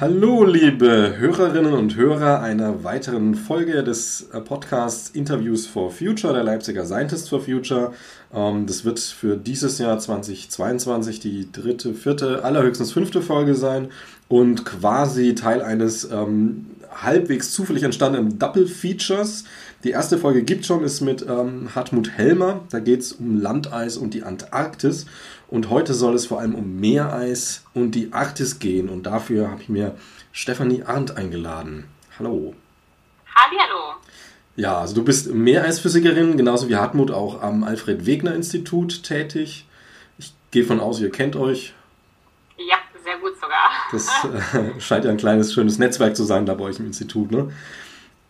Hallo, liebe Hörerinnen und Hörer einer weiteren Folge des äh, Podcasts Interviews for Future, der Leipziger Scientists for Future. Ähm, das wird für dieses Jahr 2022 die dritte, vierte, allerhöchstens fünfte Folge sein und quasi Teil eines ähm, halbwegs zufällig entstandenen Double Features. Die erste Folge gibt schon, ist mit ähm, Hartmut Helmer. Da geht es um Landeis und die Antarktis. Und heute soll es vor allem um Meereis und die Arktis gehen. Und dafür habe ich mir Stefanie Arndt eingeladen. Hallo. Hallo. Ja, also du bist Meereisphysikerin, genauso wie Hartmut auch am Alfred-Wegener-Institut tätig. Ich gehe von aus, ihr kennt euch. Ja, sehr gut sogar. Das äh, scheint ja ein kleines, schönes Netzwerk zu sein da bei euch im Institut. Ne?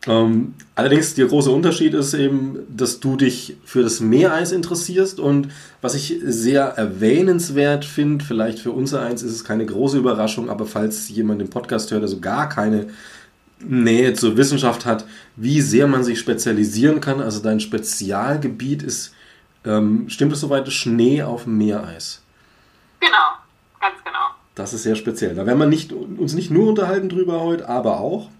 Ähm, allerdings der große Unterschied ist eben, dass du dich für das Meereis interessierst und was ich sehr erwähnenswert finde, vielleicht für unser eins ist es keine große Überraschung, aber falls jemand den Podcast hört, der so gar keine Nähe zur Wissenschaft hat, wie sehr man sich spezialisieren kann. Also dein Spezialgebiet ist, ähm, stimmt es soweit, Schnee auf Meereis. Genau, ganz genau. Das ist sehr speziell. Da werden wir nicht, uns nicht nur unterhalten drüber heute, aber auch.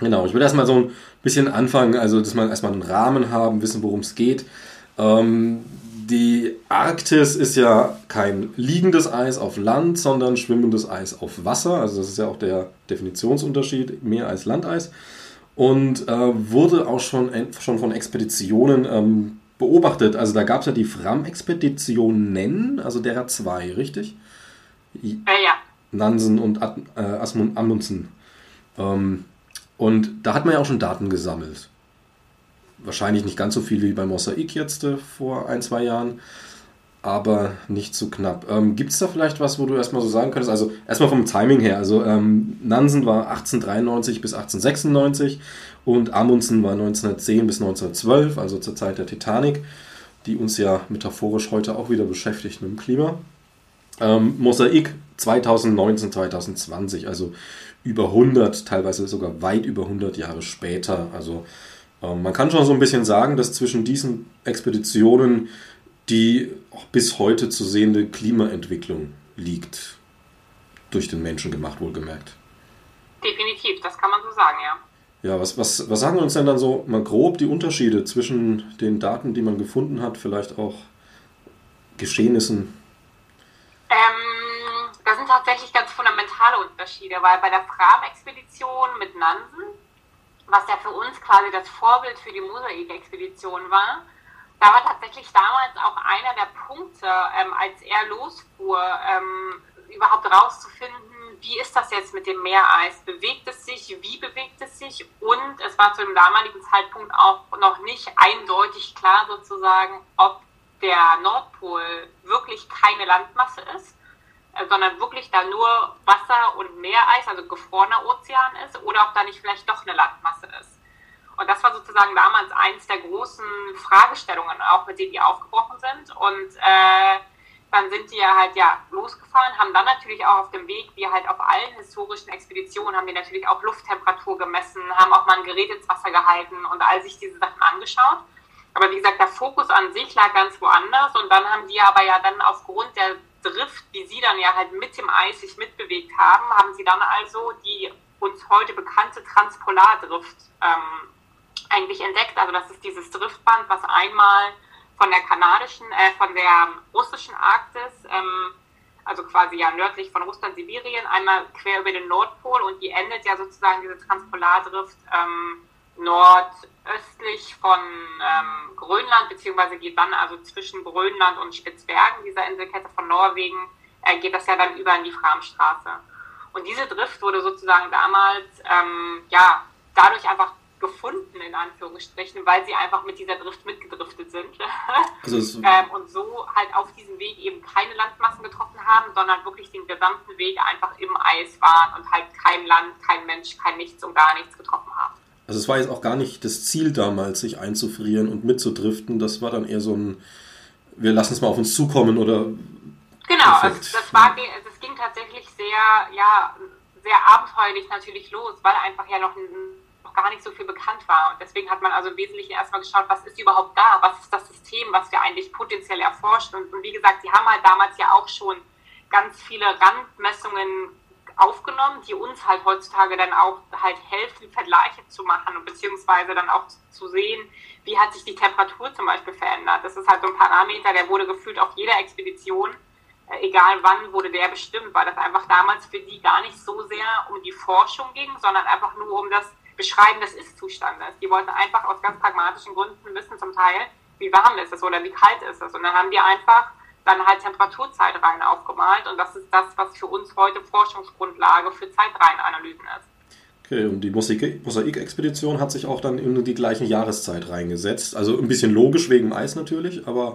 Genau, ich würde erstmal so ein bisschen anfangen, also dass wir erstmal einen Rahmen haben, wissen, worum es geht. Ähm, die Arktis ist ja kein liegendes Eis auf Land, sondern schwimmendes Eis auf Wasser. Also das ist ja auch der Definitionsunterschied, mehr als Landeis. Und äh, wurde auch schon, schon von Expeditionen ähm, beobachtet. Also da gab es ja die Fram-Expeditionen, also derer zwei, richtig? Äh, ja. Nansen und Ad, äh, Amundsen. Ähm, und da hat man ja auch schon Daten gesammelt. Wahrscheinlich nicht ganz so viel wie bei Mosaik jetzt äh, vor ein, zwei Jahren, aber nicht zu so knapp. Ähm, Gibt es da vielleicht was, wo du erstmal so sagen könntest? Also erstmal vom Timing her. Also ähm, Nansen war 1893 bis 1896 und Amundsen war 1910 bis 1912, also zur Zeit der Titanic, die uns ja metaphorisch heute auch wieder beschäftigt mit dem Klima. Ähm, Mosaik 2019, 2020, also über 100, teilweise sogar weit über 100 Jahre später. Also ähm, man kann schon so ein bisschen sagen, dass zwischen diesen Expeditionen die bis heute zu sehende Klimaentwicklung liegt. Durch den Menschen gemacht, wohlgemerkt. Definitiv, das kann man so sagen, ja. Ja, was, was, was sagen uns denn dann so mal grob die Unterschiede zwischen den Daten, die man gefunden hat, vielleicht auch Geschehnissen? Ähm, das sind tatsächlich ganz fundamentale Unterschiede, weil bei der Fram-Expedition mit Nansen, was ja für uns quasi das Vorbild für die Mosaik-Expedition war, da war tatsächlich damals auch einer der Punkte, ähm, als er losfuhr, ähm, überhaupt rauszufinden, wie ist das jetzt mit dem Meereis? Bewegt es sich? Wie bewegt es sich? Und es war zu dem damaligen Zeitpunkt auch noch nicht eindeutig klar sozusagen, ob der Nordpol wirklich keine Landmasse ist sondern wirklich da nur Wasser und Meereis, also gefrorener Ozean ist, oder ob da nicht vielleicht doch eine Landmasse ist. Und das war sozusagen damals eins der großen Fragestellungen, auch mit denen die aufgebrochen sind. Und äh, dann sind die ja halt ja losgefahren, haben dann natürlich auch auf dem Weg, wie halt auf allen historischen Expeditionen, haben die natürlich auch Lufttemperatur gemessen, haben auch mal ein Gerät ins Wasser gehalten und all sich diese Sachen angeschaut. Aber wie gesagt, der Fokus an sich lag ganz woanders und dann haben die aber ja dann aufgrund der Drift, wie sie dann ja halt mit dem Eis sich mitbewegt haben, haben sie dann also die uns heute bekannte Transpolardrift ähm, eigentlich entdeckt. Also das ist dieses Driftband, was einmal von der kanadischen, äh, von der russischen Arktis, ähm, also quasi ja nördlich von Russland, Sibirien, einmal quer über den Nordpol und die endet ja sozusagen diese Transpolardrift ähm, nordöstlich von ähm, Grönland, beziehungsweise geht dann also zwischen Grönland und Spitzbergen, dieser Inselkette von Norwegen, äh, geht das ja dann über in die Framstraße. Und diese Drift wurde sozusagen damals, ähm, ja, dadurch einfach gefunden, in Anführungsstrichen, weil sie einfach mit dieser Drift mitgedriftet sind. Also ähm, und so halt auf diesem Weg eben keine Landmassen getroffen haben, sondern wirklich den gesamten Weg einfach im Eis waren und halt kein Land, kein Mensch, kein Nichts und gar nichts getroffen haben. Also es war jetzt auch gar nicht das Ziel damals, sich einzufrieren und mitzudriften. Das war dann eher so ein, wir lassen es mal auf uns zukommen oder. Genau, also das, war, das ging tatsächlich sehr, ja, sehr abenteuerlich natürlich los, weil einfach ja noch, noch gar nicht so viel bekannt war. Und deswegen hat man also im Wesentlichen erstmal geschaut, was ist überhaupt da, was ist das System, was wir eigentlich potenziell erforschen. Und, und wie gesagt, sie haben halt damals ja auch schon ganz viele Randmessungen aufgenommen, die uns halt heutzutage dann auch halt helfen, Vergleiche zu machen beziehungsweise dann auch zu sehen, wie hat sich die Temperatur zum Beispiel verändert. Das ist halt so ein Parameter, der wurde gefühlt auf jeder Expedition, äh, egal wann wurde der bestimmt, weil das einfach damals für die gar nicht so sehr um die Forschung ging, sondern einfach nur um das Beschreiben des Ist-Zustandes. Die wollten einfach aus ganz pragmatischen Gründen wissen zum Teil, wie warm ist es oder wie kalt ist es. Und dann haben die einfach dann halt Temperaturzeitreihen aufgemalt und das ist das, was für uns heute Forschungsgrundlage für Zeitreihenanalysen ist. Okay, und die Mosaik-Expedition hat sich auch dann in die gleichen Jahreszeit reingesetzt. Also ein bisschen logisch wegen Eis natürlich, aber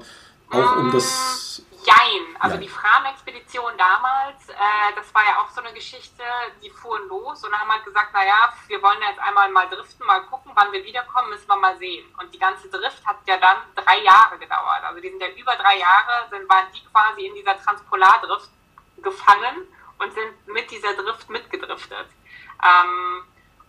auch um das Jein. Also ja. die Fram-Expedition damals, äh, das war ja auch so eine Geschichte, die fuhren los und haben halt gesagt, naja, wir wollen jetzt einmal mal driften, mal gucken, wann wir wiederkommen, müssen wir mal sehen. Und die ganze Drift hat ja dann drei Jahre gedauert. Also die sind ja über drei Jahre, sind, waren die quasi in dieser Transpolardrift gefangen und sind mit dieser Drift mitgedriftet. Ähm,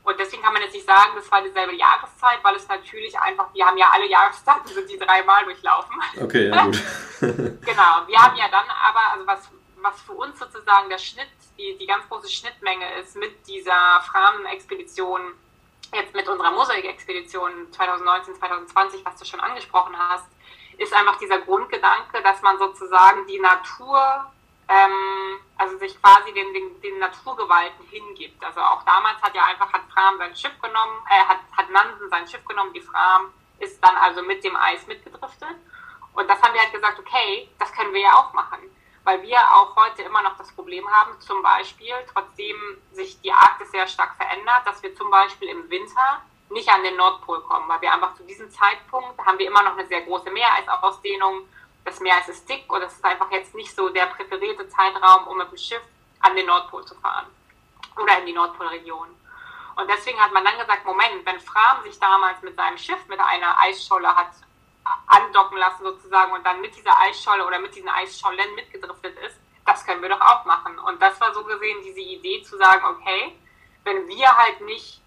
und deswegen kann man jetzt nicht sagen, das war dieselbe Jahreszeit, weil es natürlich einfach, wir haben ja alle Jahreszeiten, sind die dreimal durchlaufen. Okay, ja gut. genau, wir haben ja dann aber, also was, was für uns sozusagen der Schnitt, die, die ganz große Schnittmenge ist mit dieser Framen-Expedition, jetzt mit unserer Mosaik-Expedition 2019, 2020, was du schon angesprochen hast, ist einfach dieser Grundgedanke, dass man sozusagen die Natur ähm, also sich quasi den, den, den, Naturgewalten hingibt. Also auch damals hat ja einfach, hat Fram sein Schiff genommen, äh, hat, hat Nansen sein Schiff genommen, die Fram ist dann also mit dem Eis mitgedriftet. Und das haben wir halt gesagt, okay, das können wir ja auch machen. Weil wir auch heute immer noch das Problem haben, zum Beispiel, trotzdem sich die Arktis sehr stark verändert, dass wir zum Beispiel im Winter nicht an den Nordpol kommen, weil wir einfach zu diesem Zeitpunkt haben wir immer noch eine sehr große Meereisausdehnung das Meer ist dick und es ist einfach jetzt nicht so der präferierte Zeitraum, um mit dem Schiff an den Nordpol zu fahren oder in die Nordpolregion. Und deswegen hat man dann gesagt, Moment, wenn Fram sich damals mit seinem Schiff mit einer Eisscholle hat andocken lassen sozusagen und dann mit dieser Eisscholle oder mit diesen Eisschollen mitgedriftet ist, das können wir doch auch machen. Und das war so gesehen diese Idee zu sagen, okay, wenn wir halt nicht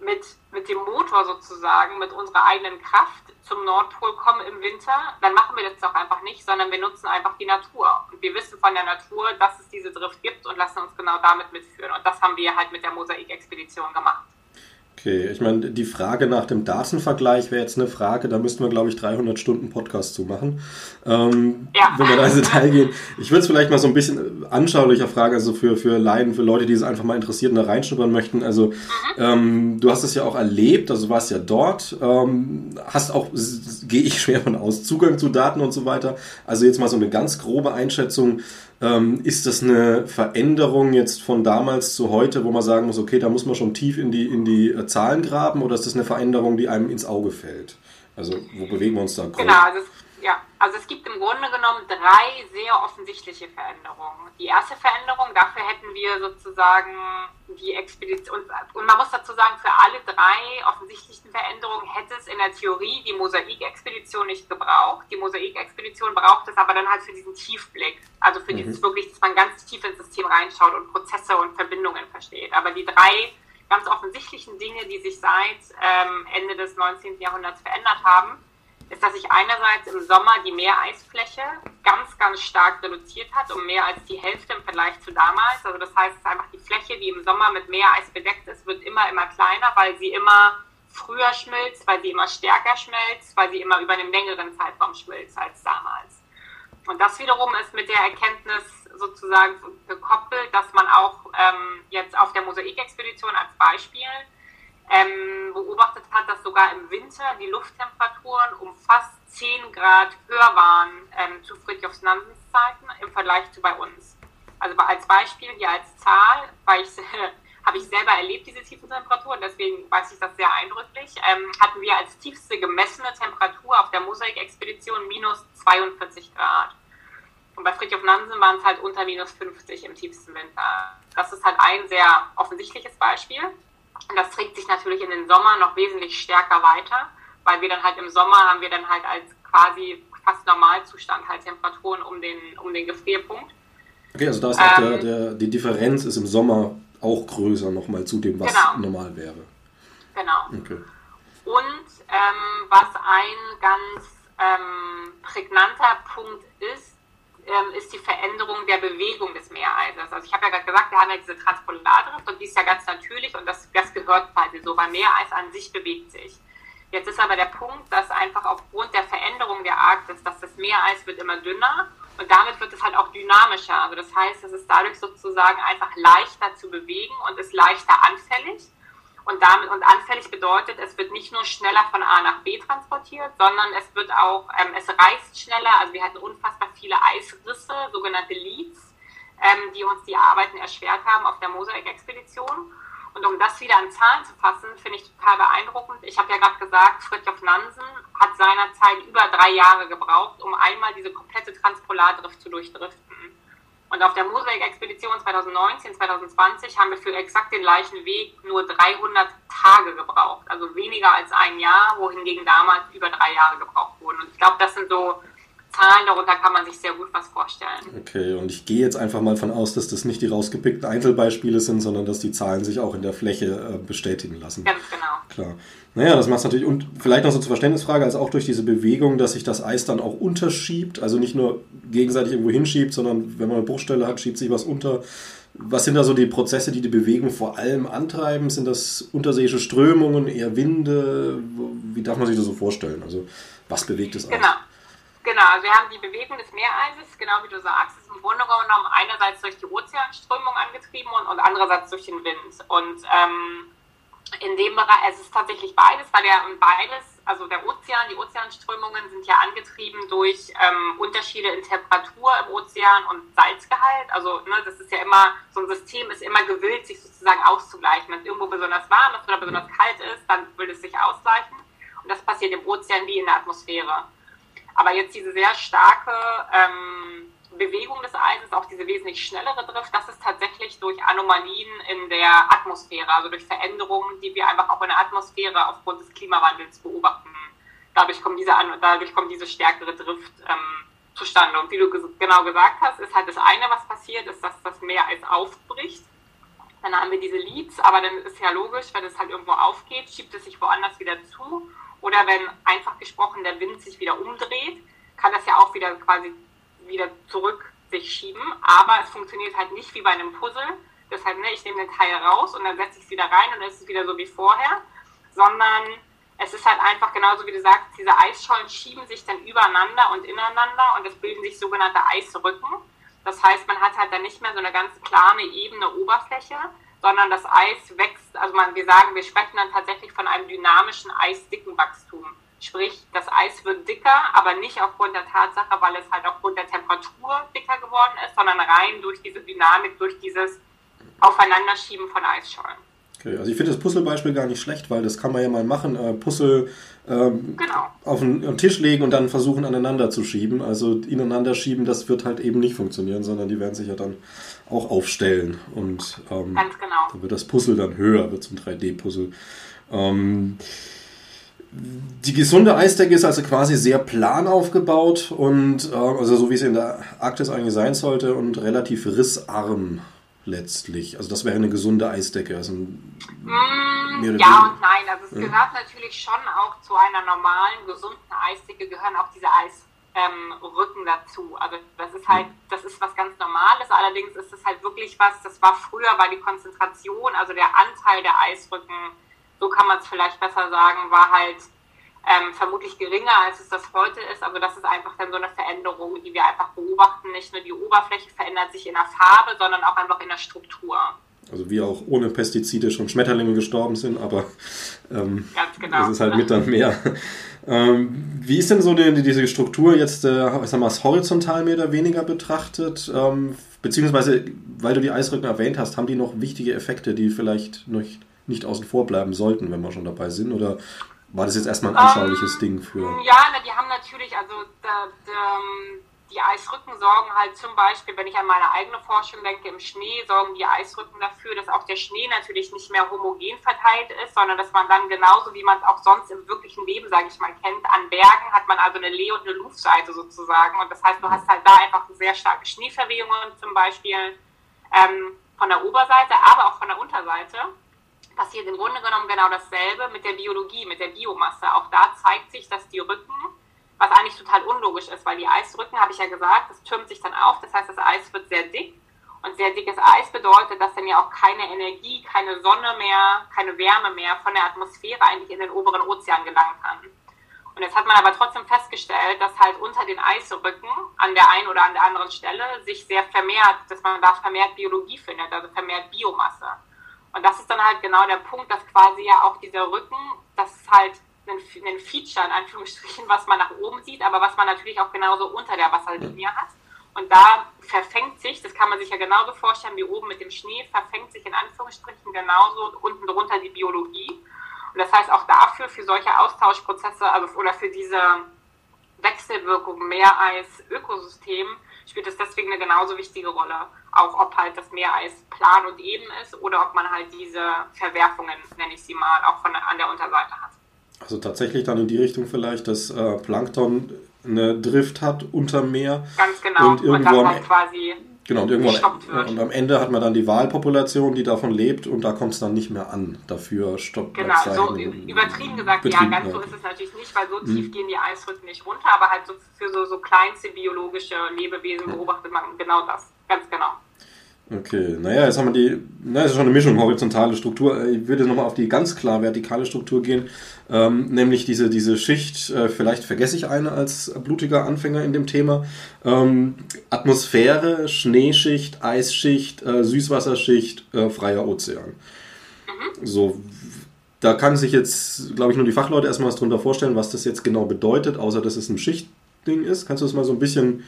mit, mit dem Motor sozusagen, mit unserer eigenen Kraft zum Nordpol kommen im Winter, dann machen wir das doch einfach nicht, sondern wir nutzen einfach die Natur. Und wir wissen von der Natur, dass es diese Drift gibt und lassen uns genau damit mitführen. Und das haben wir halt mit der Mosaik-Expedition gemacht. Okay, ich meine, die Frage nach dem Datenvergleich wäre jetzt eine Frage, da müssten wir, glaube ich, 300 Stunden Podcast zu machen, ähm, ja. wenn wir da ins Detail gehen. Ich würde es vielleicht mal so ein bisschen anschaulicher fragen, also für, für Laien, für Leute, die es einfach mal interessiert und da reinschnuppern möchten. Also, mhm. ähm, du hast es ja auch erlebt, also warst ja dort, ähm, hast auch, gehe ich schwer von aus, Zugang zu Daten und so weiter. Also jetzt mal so eine ganz grobe Einschätzung. Ähm, ist das eine Veränderung jetzt von damals zu heute, wo man sagen muss, okay, da muss man schon tief in die, in die äh, Zahlen graben oder ist das eine Veränderung, die einem ins Auge fällt? Also wo bewegen wir uns da? Grob? Genau, also ja, also es gibt im Grunde genommen drei sehr offensichtliche Veränderungen. Die erste Veränderung, dafür hätten wir sozusagen die Expedition, und man muss dazu sagen, für alle drei offensichtlichen Veränderungen hätte es in der Theorie die Mosaik-Expedition nicht gebraucht. Die Mosaik-Expedition braucht es aber dann halt für diesen Tiefblick, also für mhm. dieses wirklich, dass man ganz tief ins System reinschaut und Prozesse und Verbindungen versteht. Aber die drei ganz offensichtlichen Dinge, die sich seit ähm, Ende des 19. Jahrhunderts verändert haben, ist, dass sich einerseits im Sommer die Meereisfläche ganz, ganz stark reduziert hat, um mehr als die Hälfte im Vergleich zu damals. Also das heißt, einfach die Fläche, die im Sommer mit Meereis bedeckt ist, wird immer, immer kleiner, weil sie immer früher schmilzt, weil sie immer stärker schmilzt, weil sie immer über einen längeren Zeitraum schmilzt als damals. Und das wiederum ist mit der Erkenntnis sozusagen gekoppelt, dass man auch ähm, jetzt auf der Mosaikexpedition als Beispiel ähm, beobachtet hat, dass sogar im Winter die Lufttemperaturen um fast 10 Grad höher waren ähm, zu Fridtjofs Nansens Zeiten im Vergleich zu bei uns. Also als Beispiel hier als Zahl, weil ich habe ich selber erlebt, diese tiefen Temperaturen, deswegen weiß ich das sehr eindrücklich, ähm, hatten wir als tiefste gemessene Temperatur auf der Mosaik-Expedition minus 42 Grad. Und bei Fridtjof Nansen waren es halt unter minus 50 im tiefsten Winter. Das ist halt ein sehr offensichtliches Beispiel. Und das trägt sich natürlich in den Sommer noch wesentlich stärker weiter, weil wir dann halt im Sommer haben wir dann halt als quasi fast Normalzustand halt Temperaturen um den, um den Gefrierpunkt. Okay, also da ist auch ähm, der, der, die Differenz ist im Sommer auch größer nochmal zu dem, was genau. normal wäre. Genau. Okay. Und ähm, was ein ganz ähm, prägnanter Punkt ist, ähm, ist die Veränderung der Bewegung des Meereises. Also ich habe ja gerade gesagt, wir haben ja diese Transpolardrift und die ist ja ganz natürlich und das, das gehört quasi so, weil Meereis an sich bewegt sich. Jetzt ist aber der Punkt, dass einfach aufgrund der Veränderung der Arktis, dass das Meereis wird immer dünner und damit wird es halt auch dynamischer. Also das heißt, es ist dadurch sozusagen einfach leichter zu bewegen und ist leichter anfällig. Und damit und anfällig bedeutet, es wird nicht nur schneller von A nach B transportiert, sondern es wird auch, ähm, es reißt schneller. Also wir hatten unfassbar viele Eisrisse, sogenannte Leads, ähm, die uns die Arbeiten erschwert haben auf der Mosaik-Expedition. Und um das wieder an Zahlen zu fassen, finde ich total beeindruckend. Ich habe ja gerade gesagt, Fritjof Nansen hat seinerzeit über drei Jahre gebraucht, um einmal diese komplette Transpolardrift zu durchdriften. Und auf der Mosaik-Expedition 2019, 2020 haben wir für exakt den gleichen Weg nur 300 Tage gebraucht. Also weniger als ein Jahr, wohingegen damals über drei Jahre gebraucht wurden. Und ich glaube, das sind so Zahlen, darunter kann man sich sehr gut was vorstellen. Okay, und ich gehe jetzt einfach mal von aus, dass das nicht die rausgepickten Einzelbeispiele sind, sondern dass die Zahlen sich auch in der Fläche äh, bestätigen lassen. Ganz genau. Klar. Naja, das macht es natürlich, und vielleicht noch so zur Verständnisfrage, als auch durch diese Bewegung, dass sich das Eis dann auch unterschiebt, also nicht nur gegenseitig irgendwo hinschiebt, sondern wenn man eine Bruchstelle hat, schiebt sich was unter. Was sind da so die Prozesse, die die Bewegung vor allem antreiben? Sind das unterseeische Strömungen, eher Winde? Wie darf man sich das so vorstellen? Also, was bewegt es Eis? Genau. Genau, also wir haben die Bewegung des Meereises, genau wie du sagst, ist im Grunde genommen einerseits durch die Ozeanströmung angetrieben und, und andererseits durch den Wind. Und ähm, in dem Bereich, es ist tatsächlich beides, weil ja beides, also der Ozean, die Ozeanströmungen sind ja angetrieben durch ähm, Unterschiede in Temperatur im Ozean und Salzgehalt. Also ne, das ist ja immer, so ein System ist immer gewillt, sich sozusagen auszugleichen. Wenn es irgendwo besonders warm ist oder besonders kalt ist, dann will es sich ausgleichen. Und das passiert im Ozean wie in der Atmosphäre. Aber jetzt diese sehr starke ähm, Bewegung des Eises, auch diese wesentlich schnellere Drift, das ist tatsächlich durch Anomalien in der Atmosphäre, also durch Veränderungen, die wir einfach auch in der Atmosphäre aufgrund des Klimawandels beobachten. Dadurch kommt diese, dadurch kommt diese stärkere Drift ähm, zustande. Und wie du genau gesagt hast, ist halt das eine, was passiert, ist, dass das Meereis aufbricht. Dann haben wir diese Leads, aber dann ist ja logisch, wenn es halt irgendwo aufgeht, schiebt es sich woanders wieder zu. Oder wenn einfach gesprochen der Wind sich wieder umdreht, kann das ja auch wieder quasi wieder zurück sich schieben, aber es funktioniert halt nicht wie bei einem Puzzle. Deshalb, ne, ich nehme den Teil raus und dann setze ich es wieder rein und dann ist es wieder so wie vorher, sondern es ist halt einfach genauso wie du sagst, diese Eisschollen schieben sich dann übereinander und ineinander und es bilden sich sogenannte Eisrücken. Das heißt, man hat halt dann nicht mehr so eine ganz klare, ebene Oberfläche, sondern das Eis wächst, also man, wir sagen, wir sprechen dann tatsächlich von einem dynamischen Eisdickenwachstum. Sprich, das Eis wird dicker, aber nicht aufgrund der Tatsache, weil es halt aufgrund der Temperatur dicker geworden ist, sondern rein durch diese Dynamik, durch dieses Aufeinanderschieben von Eisschollen. Okay, also ich finde das Puzzlebeispiel gar nicht schlecht, weil das kann man ja mal machen. Äh, Puzzle ähm, genau. auf, den, auf den Tisch legen und dann versuchen aneinander zu schieben. Also ineinander schieben, das wird halt eben nicht funktionieren, sondern die werden sich ja dann auch aufstellen. Und ähm, Ganz genau. dann wird das Puzzle dann höher, wird zum 3D-Puzzle. Ähm, die gesunde Eisdecke ist also quasi sehr plan aufgebaut und äh, also so wie es in der Arktis eigentlich sein sollte und relativ rissarm letztlich. Also das wäre eine gesunde Eisdecke. Also mm, ja und nein. Also es ja. gehört natürlich schon auch zu einer normalen, gesunden Eisdecke gehören auch diese Eisrücken ähm, dazu. Also das ist halt, das ist was ganz Normales. Allerdings ist es halt wirklich was, das war früher, war die Konzentration, also der Anteil der Eisrücken so kann man es vielleicht besser sagen, war halt ähm, vermutlich geringer, als es das heute ist. Also das ist einfach dann so eine Veränderung, die wir einfach beobachten. Nicht nur die Oberfläche verändert sich in der Farbe, sondern auch einfach in der Struktur. Also wie auch ohne Pestizide schon Schmetterlinge gestorben sind, aber ähm, genau. das ist halt mit dann mehr. ähm, wie ist denn so die, diese Struktur jetzt, äh, ich sag mal, horizontal mehr oder weniger betrachtet? Ähm, beziehungsweise, weil du die Eisrücken erwähnt hast, haben die noch wichtige Effekte, die vielleicht nicht nicht außen vor bleiben sollten, wenn wir schon dabei sind? Oder war das jetzt erstmal ein anschauliches um, ähm, Ding für. Ja, na, die haben natürlich, also da, da, die Eisrücken sorgen halt zum Beispiel, wenn ich an meine eigene Forschung denke, im Schnee sorgen die Eisrücken dafür, dass auch der Schnee natürlich nicht mehr homogen verteilt ist, sondern dass man dann genauso wie man es auch sonst im wirklichen Leben, sage ich mal, kennt, an Bergen hat man also eine Leh- und eine Luftseite sozusagen. Und das heißt, du hast halt da einfach sehr starke Schneeverwehungen zum Beispiel ähm, von der Oberseite, aber auch von der Unterseite passiert im Grunde genommen genau dasselbe mit der Biologie, mit der Biomasse. Auch da zeigt sich, dass die Rücken was eigentlich total unlogisch ist, weil die Eisrücken, habe ich ja gesagt, das türmt sich dann auf, das heißt, das Eis wird sehr dick und sehr dickes Eis bedeutet, dass dann ja auch keine Energie, keine Sonne mehr, keine Wärme mehr von der Atmosphäre eigentlich in den oberen Ozean gelangen kann. Und jetzt hat man aber trotzdem festgestellt, dass halt unter den Eisrücken an der einen oder an der anderen Stelle sich sehr vermehrt, dass man da vermehrt Biologie findet, also vermehrt Biomasse. Und das ist dann halt genau der Punkt, dass quasi ja auch dieser Rücken, das ist halt ein, ein Feature in Anführungsstrichen, was man nach oben sieht, aber was man natürlich auch genauso unter der Wasserlinie hat. Und da verfängt sich, das kann man sich ja genauso vorstellen wie oben mit dem Schnee, verfängt sich in Anführungsstrichen genauso unten drunter die Biologie. Und das heißt auch dafür, für solche Austauschprozesse, also oder für diese Wechselwirkung Meereis-Ökosystem, spielt es deswegen eine genauso wichtige Rolle. Auch ob halt das Meereis plan und eben ist oder ob man halt diese Verwerfungen, nenne ich sie mal, auch von, an der Unterseite hat. Also tatsächlich dann in die Richtung vielleicht, dass äh, Plankton eine Drift hat unter Meer. Ganz genau. Und irgendwo und halt quasi Genau, und, irgendwann, und am Ende hat man dann die Wahlpopulation, die davon lebt und da kommt es dann nicht mehr an. Dafür stoppt Genau, so übertrieben gesagt, ja, ganz so ist es natürlich nicht, weil so tief hm. gehen die Eisrücken nicht runter, aber halt so für so, so kleinste biologische Lebewesen beobachtet man genau das. Ganz genau. Okay, naja, jetzt haben wir die, na, ist schon eine Mischung, horizontale Struktur. Ich würde nochmal auf die ganz klar vertikale Struktur gehen, ähm, nämlich diese, diese Schicht, äh, vielleicht vergesse ich eine als blutiger Anfänger in dem Thema, ähm, Atmosphäre, Schneeschicht, Eisschicht, äh, Süßwasserschicht, äh, freier Ozean. Mhm. So, da kann sich jetzt, glaube ich, nur die Fachleute erstmal was drunter vorstellen, was das jetzt genau bedeutet, außer dass es ein Schichtding ist. Kannst du das mal so ein bisschen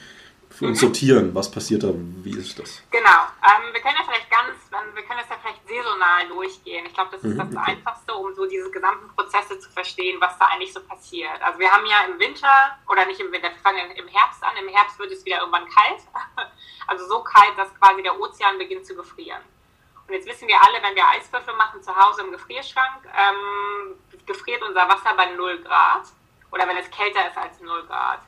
für uns sortieren? Was passiert da? Wie ist das? Genau. Ähm, wir können ja vielleicht ganz, wir können das ja vielleicht saisonal durchgehen. Ich glaube, das ist mhm, das okay. Einfachste, um so diese gesamten Prozesse zu verstehen, was da eigentlich so passiert. Also wir haben ja im Winter, oder nicht im Winter, wir fangen im Herbst an. Im Herbst wird es wieder irgendwann kalt. Also so kalt, dass quasi der Ozean beginnt zu gefrieren. Und jetzt wissen wir alle, wenn wir Eiswürfel machen zu Hause im Gefrierschrank, ähm, gefriert unser Wasser bei 0 Grad. Oder wenn es kälter ist als 0 Grad.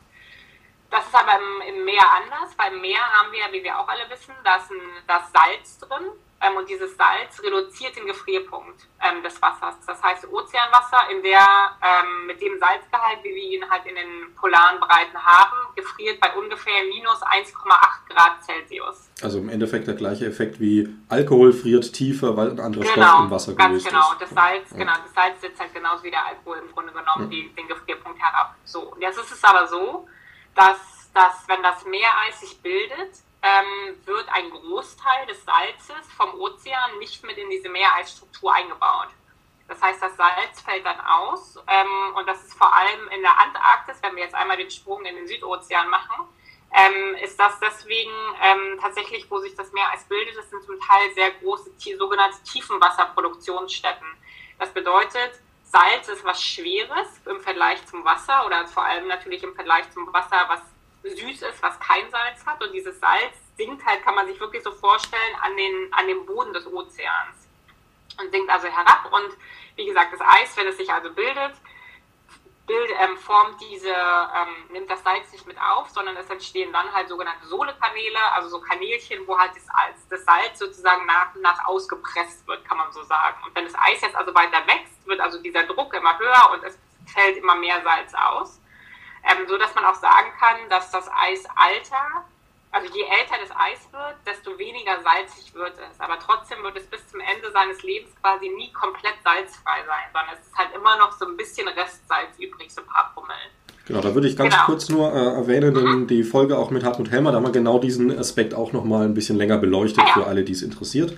Das ist aber im, im, Meer anders. Beim Meer haben wir, wie wir auch alle wissen, da ist ein, das Salz drin. Ähm, und dieses Salz reduziert den Gefrierpunkt ähm, des Wassers. Das heißt, Ozeanwasser, in der, ähm, mit dem Salzgehalt, wie wir ihn halt in den polaren Breiten haben, gefriert bei ungefähr minus 1,8 Grad Celsius. Also im Endeffekt der gleiche Effekt wie Alkohol friert tiefer, weil ein anderer genau, Stoff im Wasser gelöst genau. ist. Das Salz, ja. Genau, das Salz setzt halt genauso wie der Alkohol im Grunde genommen ja. die, den Gefrierpunkt herab. So, und jetzt ist es aber so, dass, dass wenn das Meereis sich bildet, ähm, wird ein Großteil des Salzes vom Ozean nicht mit in diese Meereisstruktur eingebaut. Das heißt, das Salz fällt dann aus ähm, und das ist vor allem in der Antarktis, wenn wir jetzt einmal den Sprung in den Südozean machen, ähm, ist das deswegen ähm, tatsächlich, wo sich das Meereis bildet, das sind zum Teil sehr große sogenannte Tiefenwasserproduktionsstätten. Das bedeutet, Salz ist was Schweres im Vergleich zum Wasser oder vor allem natürlich im Vergleich zum Wasser, was süß ist, was kein Salz hat. Und dieses Salz sinkt halt, kann man sich wirklich so vorstellen, an den, an dem Boden des Ozeans. Und sinkt also herab. Und wie gesagt, das Eis, wenn es sich also bildet, Bild, ähm, formt diese, ähm, nimmt das Salz nicht mit auf, sondern es entstehen dann halt sogenannte Sohlekanäle, also so Kanälchen, wo halt das, das Salz sozusagen nach und nach ausgepresst wird, kann man so sagen. Und wenn das Eis jetzt also weiter wächst, wird also dieser Druck immer höher und es fällt immer mehr Salz aus. Ähm, so dass man auch sagen kann, dass das Eis alter also je älter das Eis wird, desto weniger salzig wird es. Aber trotzdem wird es bis zum Ende seines Lebens quasi nie komplett salzfrei sein, sondern es ist halt immer noch so ein bisschen Restsalz übrig, so ein paar Promille. Genau, da würde ich ganz genau. kurz nur äh, erwähnen, mhm. die Folge auch mit Hartmut Helmer, da haben wir genau diesen Aspekt auch nochmal ein bisschen länger beleuchtet ah, ja. für alle, die es interessiert.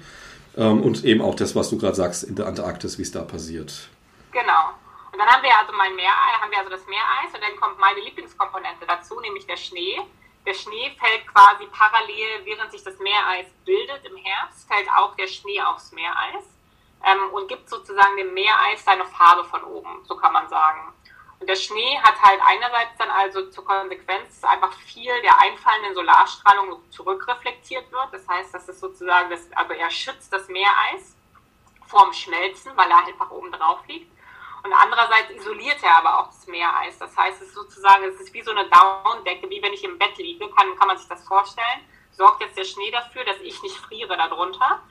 Ähm, und eben auch das, was du gerade sagst in der Antarktis, wie es da passiert. Genau. Und dann haben wir also mein Meereis, haben wir also das Meereis und dann kommt meine Lieblingskomponente dazu, nämlich der Schnee. Der Schnee fällt quasi parallel, während sich das Meereis bildet im Herbst, fällt auch der Schnee aufs Meereis ähm, und gibt sozusagen dem Meereis seine Farbe von oben, so kann man sagen. Und der Schnee hat halt einerseits dann also zur Konsequenz, dass einfach viel der einfallenden Solarstrahlung zurückreflektiert wird. Das heißt, dass es sozusagen, das, also er schützt das Meereis vorm Schmelzen, weil er einfach oben drauf liegt. Und andererseits isoliert er aber auch das Meereis. Das heißt, es ist sozusagen, es ist wie so eine Daunendecke, wie wenn ich im Bett liege, kann, kann man sich das vorstellen. Sorgt jetzt der Schnee dafür, dass ich nicht friere darunter.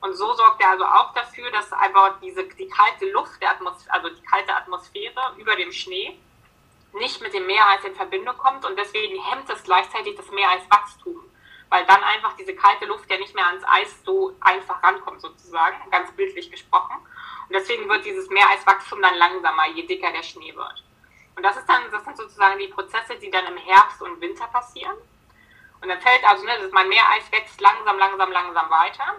Und so sorgt er also auch dafür, dass einfach diese, die kalte Luft, der also die kalte Atmosphäre über dem Schnee nicht mit dem Meereis in Verbindung kommt und deswegen hemmt es gleichzeitig das Meereiswachstum, weil dann einfach diese kalte Luft ja nicht mehr ans Eis so einfach rankommt sozusagen, ganz bildlich gesprochen. Und deswegen wird dieses Meereiswachstum dann langsamer, je dicker der Schnee wird. Und das ist dann, das sind sozusagen die Prozesse, die dann im Herbst und Winter passieren. Und dann fällt also, ne, mein Meereis wächst langsam, langsam, langsam weiter.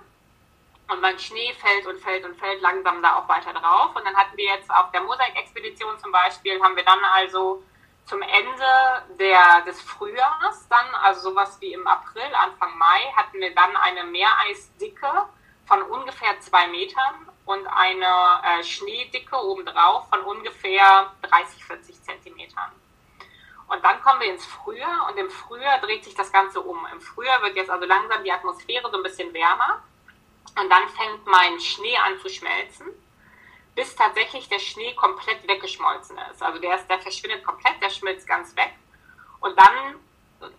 Und mein Schnee fällt und fällt und fällt langsam da auch weiter drauf. Und dann hatten wir jetzt auf der Mosaik-Expedition zum Beispiel, haben wir dann also zum Ende der, des Frühjahrs dann, also sowas wie im April, Anfang Mai, hatten wir dann eine Meereisdicke von ungefähr zwei Metern und eine äh, Schneedicke obendrauf von ungefähr 30, 40 Zentimetern. Und dann kommen wir ins Frühjahr und im Frühjahr dreht sich das Ganze um. Im Frühjahr wird jetzt also langsam die Atmosphäre so ein bisschen wärmer und dann fängt mein Schnee an zu schmelzen, bis tatsächlich der Schnee komplett weggeschmolzen ist. Also der, ist, der verschwindet komplett, der schmilzt ganz weg. Und dann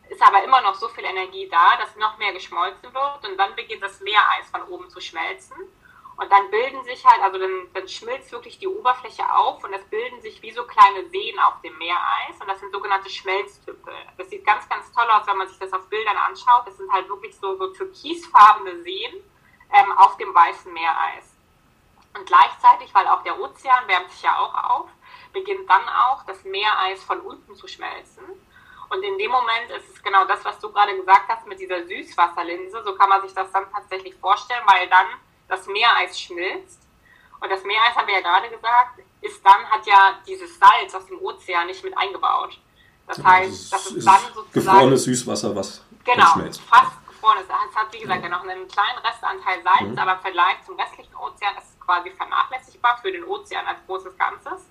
ist aber immer noch so viel Energie da, dass noch mehr geschmolzen wird und dann beginnt das Meereis von oben zu schmelzen. Und dann bilden sich halt, also dann, dann schmilzt wirklich die Oberfläche auf und es bilden sich wie so kleine Seen auf dem Meereis und das sind sogenannte Schmelztümpel. Das sieht ganz, ganz toll aus, wenn man sich das auf Bildern anschaut. Das sind halt wirklich so, so türkisfarbene Seen ähm, auf dem weißen Meereis. Und gleichzeitig, weil auch der Ozean wärmt sich ja auch auf, beginnt dann auch das Meereis von unten zu schmelzen. Und in dem Moment ist es genau das, was du gerade gesagt hast mit dieser Süßwasserlinse. So kann man sich das dann tatsächlich vorstellen, weil dann das Meereis schmilzt. Und das Meereis, haben wir ja gerade gesagt, ist dann, hat ja dieses Salz aus dem Ozean nicht mit eingebaut. Das also heißt, das ist, ist dann sozusagen. Gefrorenes Süßwasser, was genau, schmilzt. Fast gefrorenes. Es hat, wie gesagt, ja noch einen kleinen Restanteil Salz, mhm. aber im Vergleich zum restlichen Ozean ist es quasi vernachlässigbar für den Ozean als großes Ganzes.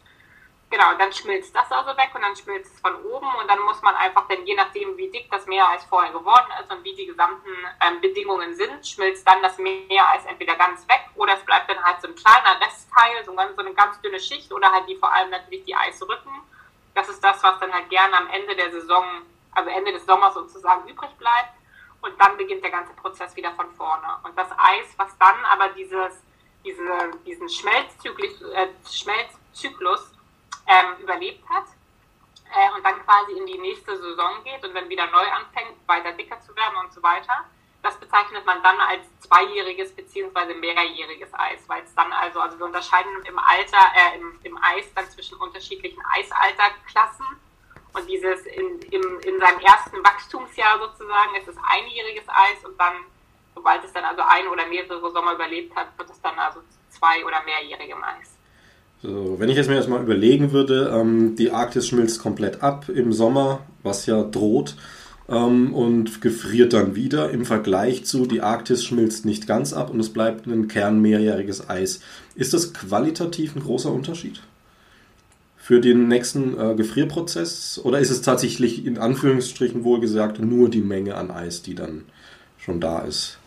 Genau, dann schmilzt das also weg und dann schmilzt es von oben und dann muss man einfach, denn je nachdem, wie dick das Meereis vorher geworden ist und wie die gesamten ähm, Bedingungen sind, schmilzt dann das Meereis entweder ganz weg oder es bleibt dann halt so ein kleiner Restteil, so, ganz, so eine ganz dünne Schicht oder halt die vor allem natürlich die Eisrücken. Das ist das, was dann halt gerne am Ende der Saison, also Ende des Sommers sozusagen übrig bleibt und dann beginnt der ganze Prozess wieder von vorne. Und das Eis, was dann aber dieses, diese, diesen Schmelzzyklus, äh, Schmelzzyklus ähm, überlebt hat äh, und dann quasi in die nächste Saison geht und dann wieder neu anfängt, weiter dicker zu werden und so weiter. Das bezeichnet man dann als zweijähriges bzw. mehrjähriges Eis, weil es dann also, also wir unterscheiden im Alter, äh, im, im Eis dann zwischen unterschiedlichen Eisalterklassen. Und dieses in, im, in seinem ersten Wachstumsjahr sozusagen ist es einjähriges Eis und dann, sobald es dann also ein oder mehrere Sommer überlebt hat, wird es dann also zwei- oder mehrjährigem Eis. So, wenn ich jetzt mir erstmal überlegen würde, ähm, die Arktis schmilzt komplett ab im Sommer, was ja droht, ähm, und gefriert dann wieder im Vergleich zu, die Arktis schmilzt nicht ganz ab und es bleibt ein Kern mehrjähriges Eis. Ist das qualitativ ein großer Unterschied? Für den nächsten äh, Gefrierprozess? Oder ist es tatsächlich in Anführungsstrichen wohlgesagt nur die Menge an Eis, die dann schon da ist?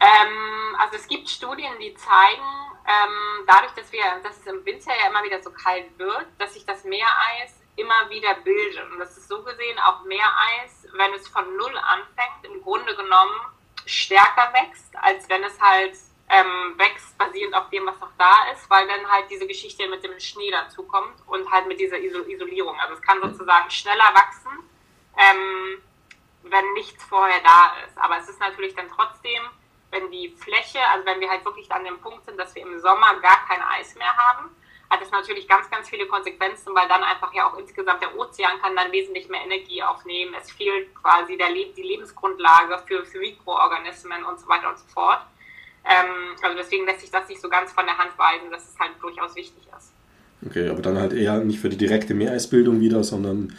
Ähm, also es gibt Studien, die zeigen, ähm, dadurch, dass, wir, dass es im Winter ja immer wieder so kalt wird, dass sich das Meereis immer wieder bildet. Und das ist so gesehen auch Meereis, wenn es von Null anfängt, im Grunde genommen stärker wächst, als wenn es halt ähm, wächst, basierend auf dem, was noch da ist, weil dann halt diese Geschichte mit dem Schnee dazukommt und halt mit dieser Isolierung. Also es kann sozusagen schneller wachsen, ähm, wenn nichts vorher da ist. Aber es ist natürlich dann trotzdem wenn die Fläche, also wenn wir halt wirklich an dem Punkt sind, dass wir im Sommer gar kein Eis mehr haben, hat das natürlich ganz, ganz viele Konsequenzen, weil dann einfach ja auch insgesamt der Ozean kann dann wesentlich mehr Energie aufnehmen. Es fehlt quasi der die Lebensgrundlage für, für Mikroorganismen und so weiter und so fort. Ähm, also deswegen lässt sich das nicht so ganz von der Hand weisen, dass es halt durchaus wichtig ist. Okay, aber dann halt eher nicht für die direkte Meereisbildung wieder, sondern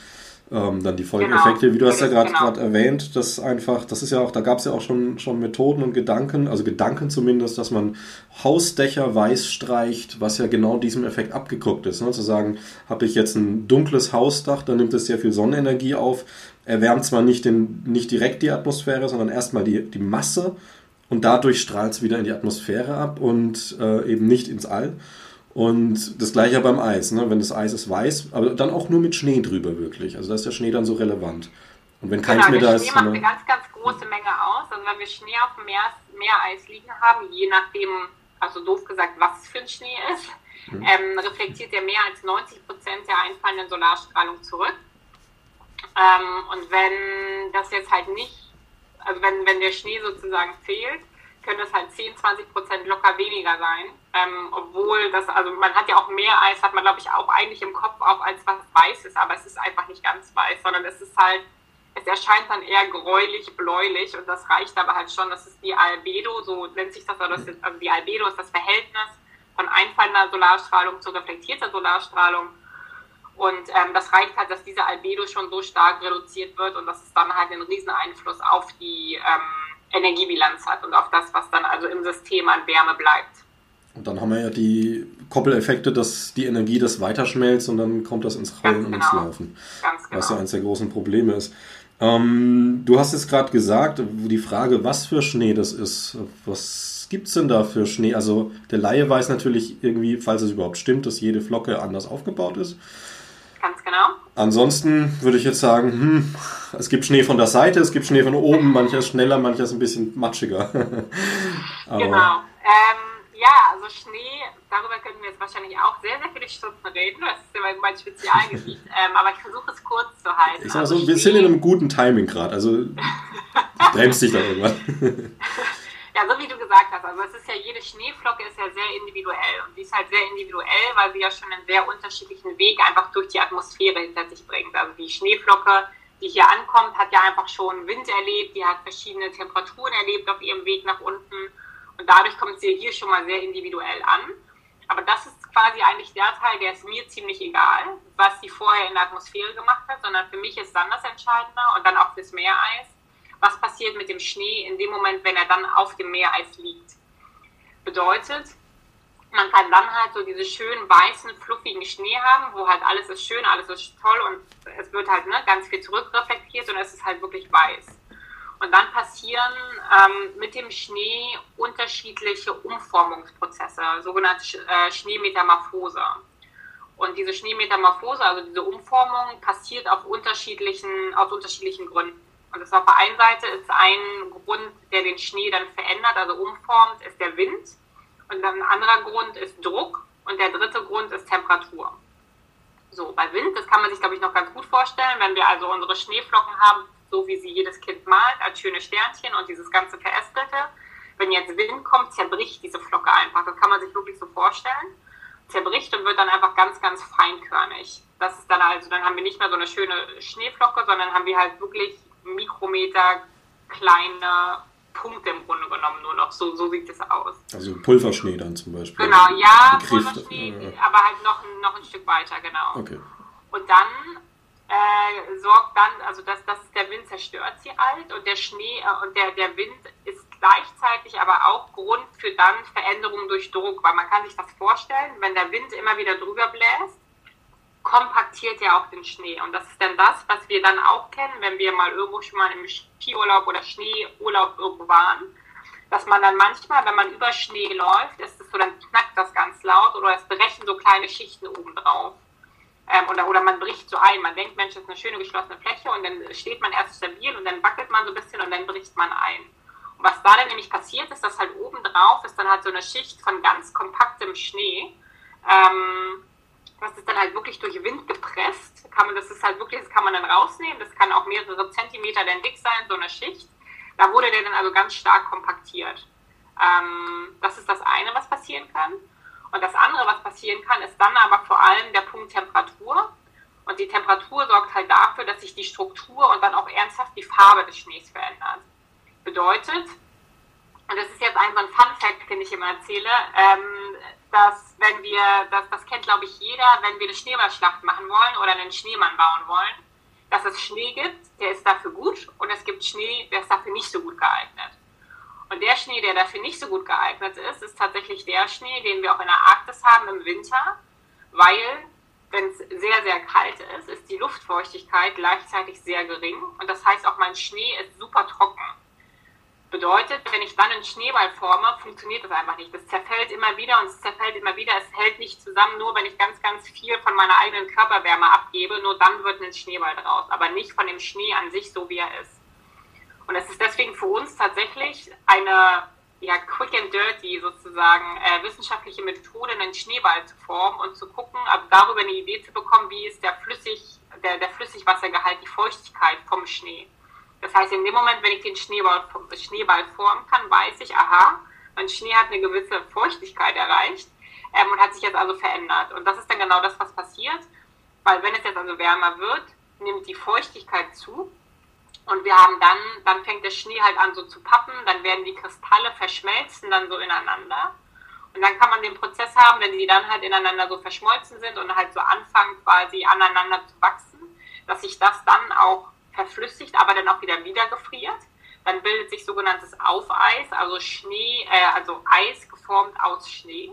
ähm, dann die Folgeeffekte, genau. wie du hast ja gerade genau. erwähnt, das einfach, das ist ja auch, da gab es ja auch schon, schon Methoden und Gedanken, also Gedanken zumindest, dass man Hausdächer weiß streicht, was ja genau diesem Effekt abgeguckt ist. Ne? Zu sagen, habe ich jetzt ein dunkles Hausdach, dann nimmt es sehr viel Sonnenenergie auf, erwärmt zwar nicht, den, nicht direkt die Atmosphäre, sondern erstmal die, die Masse und dadurch strahlt es wieder in die Atmosphäre ab und äh, eben nicht ins All. Und das gleiche beim Eis, ne? wenn das Eis ist weiß, aber dann auch nur mit Schnee drüber wirklich. Also da ist der Schnee dann so relevant. Und wenn kein genau, Schnee da ist. Schnee macht eine ganz, ganz große Menge aus. Also wenn wir Schnee auf dem Meer, Meereis liegen haben, je nachdem, also doof gesagt, was es für ein Schnee ist, mhm. ähm, reflektiert er mehr als 90 Prozent der einfallenden Solarstrahlung zurück. Ähm, und wenn das jetzt halt nicht, also wenn, wenn der Schnee sozusagen fehlt, können es halt 10, 20 Prozent locker weniger sein. Ähm, obwohl das, also man hat ja auch mehr Eis, hat man glaube ich auch eigentlich im Kopf auch als was weiß ist, aber es ist einfach nicht ganz weiß, sondern es ist halt, es erscheint dann eher gräulich, bläulich und das reicht aber halt schon, das ist die Albedo, so nennt sich das, also die Albedo ist das Verhältnis von einfallender Solarstrahlung zu reflektierter Solarstrahlung. Und ähm, das reicht halt, dass diese Albedo schon so stark reduziert wird und dass es dann halt einen riesen Einfluss auf die ähm, Energiebilanz hat und auf das, was dann also im System an Wärme bleibt. Und dann haben wir ja die Koppeleffekte, dass die Energie das weiterschmelzt und dann kommt das ins Rollen genau. und ins genau. Laufen. Ganz genau. Was ja eines der großen Probleme ist. Ähm, du hast jetzt gerade gesagt, die Frage, was für Schnee das ist. Was gibt es denn da für Schnee? Also der Laie weiß natürlich irgendwie, falls es überhaupt stimmt, dass jede Flocke anders aufgebaut ist. Ganz genau. Ansonsten würde ich jetzt sagen, hm, es gibt Schnee von der Seite, es gibt Schnee von oben, mancher ist schneller, mancher ist ein bisschen matschiger. genau. Ähm, ja, also Schnee, darüber können wir jetzt wahrscheinlich auch sehr, sehr viele Stunden reden. Das ist ja mein Spezialgebiet. ähm, aber ich versuche es kurz zu halten. Ich sag also so, wir sind in einem guten Timing gerade. Also bremst dich da irgendwann. Ja, so wie du gesagt hast. Also es ist ja, jede Schneeflocke ist ja sehr individuell. Und die ist halt sehr individuell, weil sie ja schon einen sehr unterschiedlichen Weg einfach durch die Atmosphäre hinter sich bringt. Also die Schneeflocke, die hier ankommt, hat ja einfach schon Wind erlebt, die hat verschiedene Temperaturen erlebt auf ihrem Weg nach unten und dadurch kommt sie hier schon mal sehr individuell an. Aber das ist quasi eigentlich der Teil, der ist mir ziemlich egal, was sie vorher in der Atmosphäre gemacht hat, sondern für mich ist dann das Entscheidende und dann auch fürs Meereis. Was passiert mit dem Schnee in dem Moment, wenn er dann auf dem Meereis liegt? Bedeutet, man kann dann halt so diese schönen weißen, fluffigen Schnee haben, wo halt alles ist schön, alles ist toll und es wird halt ne, ganz viel zurückreflektiert und es ist halt wirklich weiß. Und dann passieren ähm, mit dem Schnee unterschiedliche Umformungsprozesse, sogenannte äh, Schneemetamorphose. Und diese Schneemetamorphose, also diese Umformung, passiert auf unterschiedlichen, aus unterschiedlichen Gründen. Und das auf der einen Seite ist ein Grund, der den Schnee dann verändert, also umformt, ist der Wind. Und dann ein anderer Grund ist Druck. Und der dritte Grund ist Temperatur. So, bei Wind, das kann man sich, glaube ich, noch ganz gut vorstellen. Wenn wir also unsere Schneeflocken haben, so wie sie jedes Kind malt, als schöne Sternchen und dieses ganze Verästelte. Wenn jetzt Wind kommt, zerbricht diese Flocke einfach. Das kann man sich wirklich so vorstellen. Zerbricht und wird dann einfach ganz, ganz feinkörnig. Das ist dann also, dann haben wir nicht mehr so eine schöne Schneeflocke, sondern haben wir halt wirklich Mikrometer kleine Punkte im Grunde genommen nur noch. So, so sieht es aus. Also Pulverschnee dann zum Beispiel. Genau, ja, Pulverschnee, äh, aber halt noch, noch ein Stück weiter, genau. Okay. Und dann äh, sorgt dann, also dass, dass der Wind zerstört sie halt und der Schnee äh, und der, der Wind ist gleichzeitig aber auch Grund für dann Veränderungen durch Druck, weil man kann sich das vorstellen, wenn der Wind immer wieder drüber bläst, kompaktiert er auch den Schnee und das ist dann das, was wir dann auch kennen, wenn wir mal irgendwo schon mal im Skiurlaub oder Schneeurlaub irgendwo waren, dass man dann manchmal, wenn man über Schnee läuft, ist es so, dann knackt das ganz laut oder es brechen so kleine Schichten oben drauf. Ähm, oder, oder man bricht so ein. Man denkt, Mensch, das ist eine schöne geschlossene Fläche und dann steht man erst stabil und dann wackelt man so ein bisschen und dann bricht man ein. Und was da dann nämlich passiert ist, dass halt oben drauf ist dann halt so eine Schicht von ganz kompaktem Schnee. Ähm, das ist dann halt wirklich durch Wind gepresst. Kann man, das ist halt wirklich, das kann man dann rausnehmen. Das kann auch mehrere Zentimeter dann dick sein, so eine Schicht. Da wurde der dann also ganz stark kompaktiert. Ähm, das ist das eine, was passieren kann. Und das andere, was passieren kann, ist dann aber vor allem der Punkt Temperatur. Und die Temperatur sorgt halt dafür, dass sich die Struktur und dann auch ernsthaft die Farbe des Schnees verändert. Bedeutet, und das ist jetzt ein so ein Fun-Fact, den ich immer erzähle, ähm, dass wenn wir, das, das kennt glaube ich jeder, wenn wir eine Schneeballschlacht machen wollen oder einen Schneemann bauen wollen, dass es Schnee gibt, der ist dafür gut und es gibt Schnee, der ist dafür nicht so gut geeignet. Und der Schnee, der dafür nicht so gut geeignet ist, ist tatsächlich der Schnee, den wir auch in der Arktis haben im Winter, weil wenn es sehr, sehr kalt ist, ist die Luftfeuchtigkeit gleichzeitig sehr gering und das heißt auch mein Schnee ist super trocken. Bedeutet, wenn ich dann einen Schneeball forme, funktioniert das einfach nicht. Das zerfällt immer wieder und es zerfällt immer wieder. Es hält nicht zusammen, nur wenn ich ganz, ganz viel von meiner eigenen Körperwärme abgebe, nur dann wird ein Schneeball draus, aber nicht von dem Schnee an sich, so wie er ist. Und es ist deswegen für uns tatsächlich eine ja, quick and dirty sozusagen äh, wissenschaftliche Methode, einen Schneeball zu formen und zu gucken, also darüber eine Idee zu bekommen, wie ist der Flüssig, der, der Flüssigwassergehalt, die Feuchtigkeit vom Schnee. Das heißt, in dem Moment, wenn ich den Schneeball, Schneeball formen kann, weiß ich, aha, mein Schnee hat eine gewisse Feuchtigkeit erreicht ähm, und hat sich jetzt also verändert. Und das ist dann genau das, was passiert, weil wenn es jetzt also wärmer wird, nimmt die Feuchtigkeit zu und wir haben dann, dann fängt der Schnee halt an so zu pappen, dann werden die Kristalle verschmelzen dann so ineinander. Und dann kann man den Prozess haben, wenn die dann halt ineinander so verschmolzen sind und halt so anfangen quasi aneinander zu wachsen, dass sich das dann auch verflüssigt, aber dann auch wieder wieder gefriert. Dann bildet sich sogenanntes Aufeis, also Schnee, äh, also Eis geformt aus Schnee.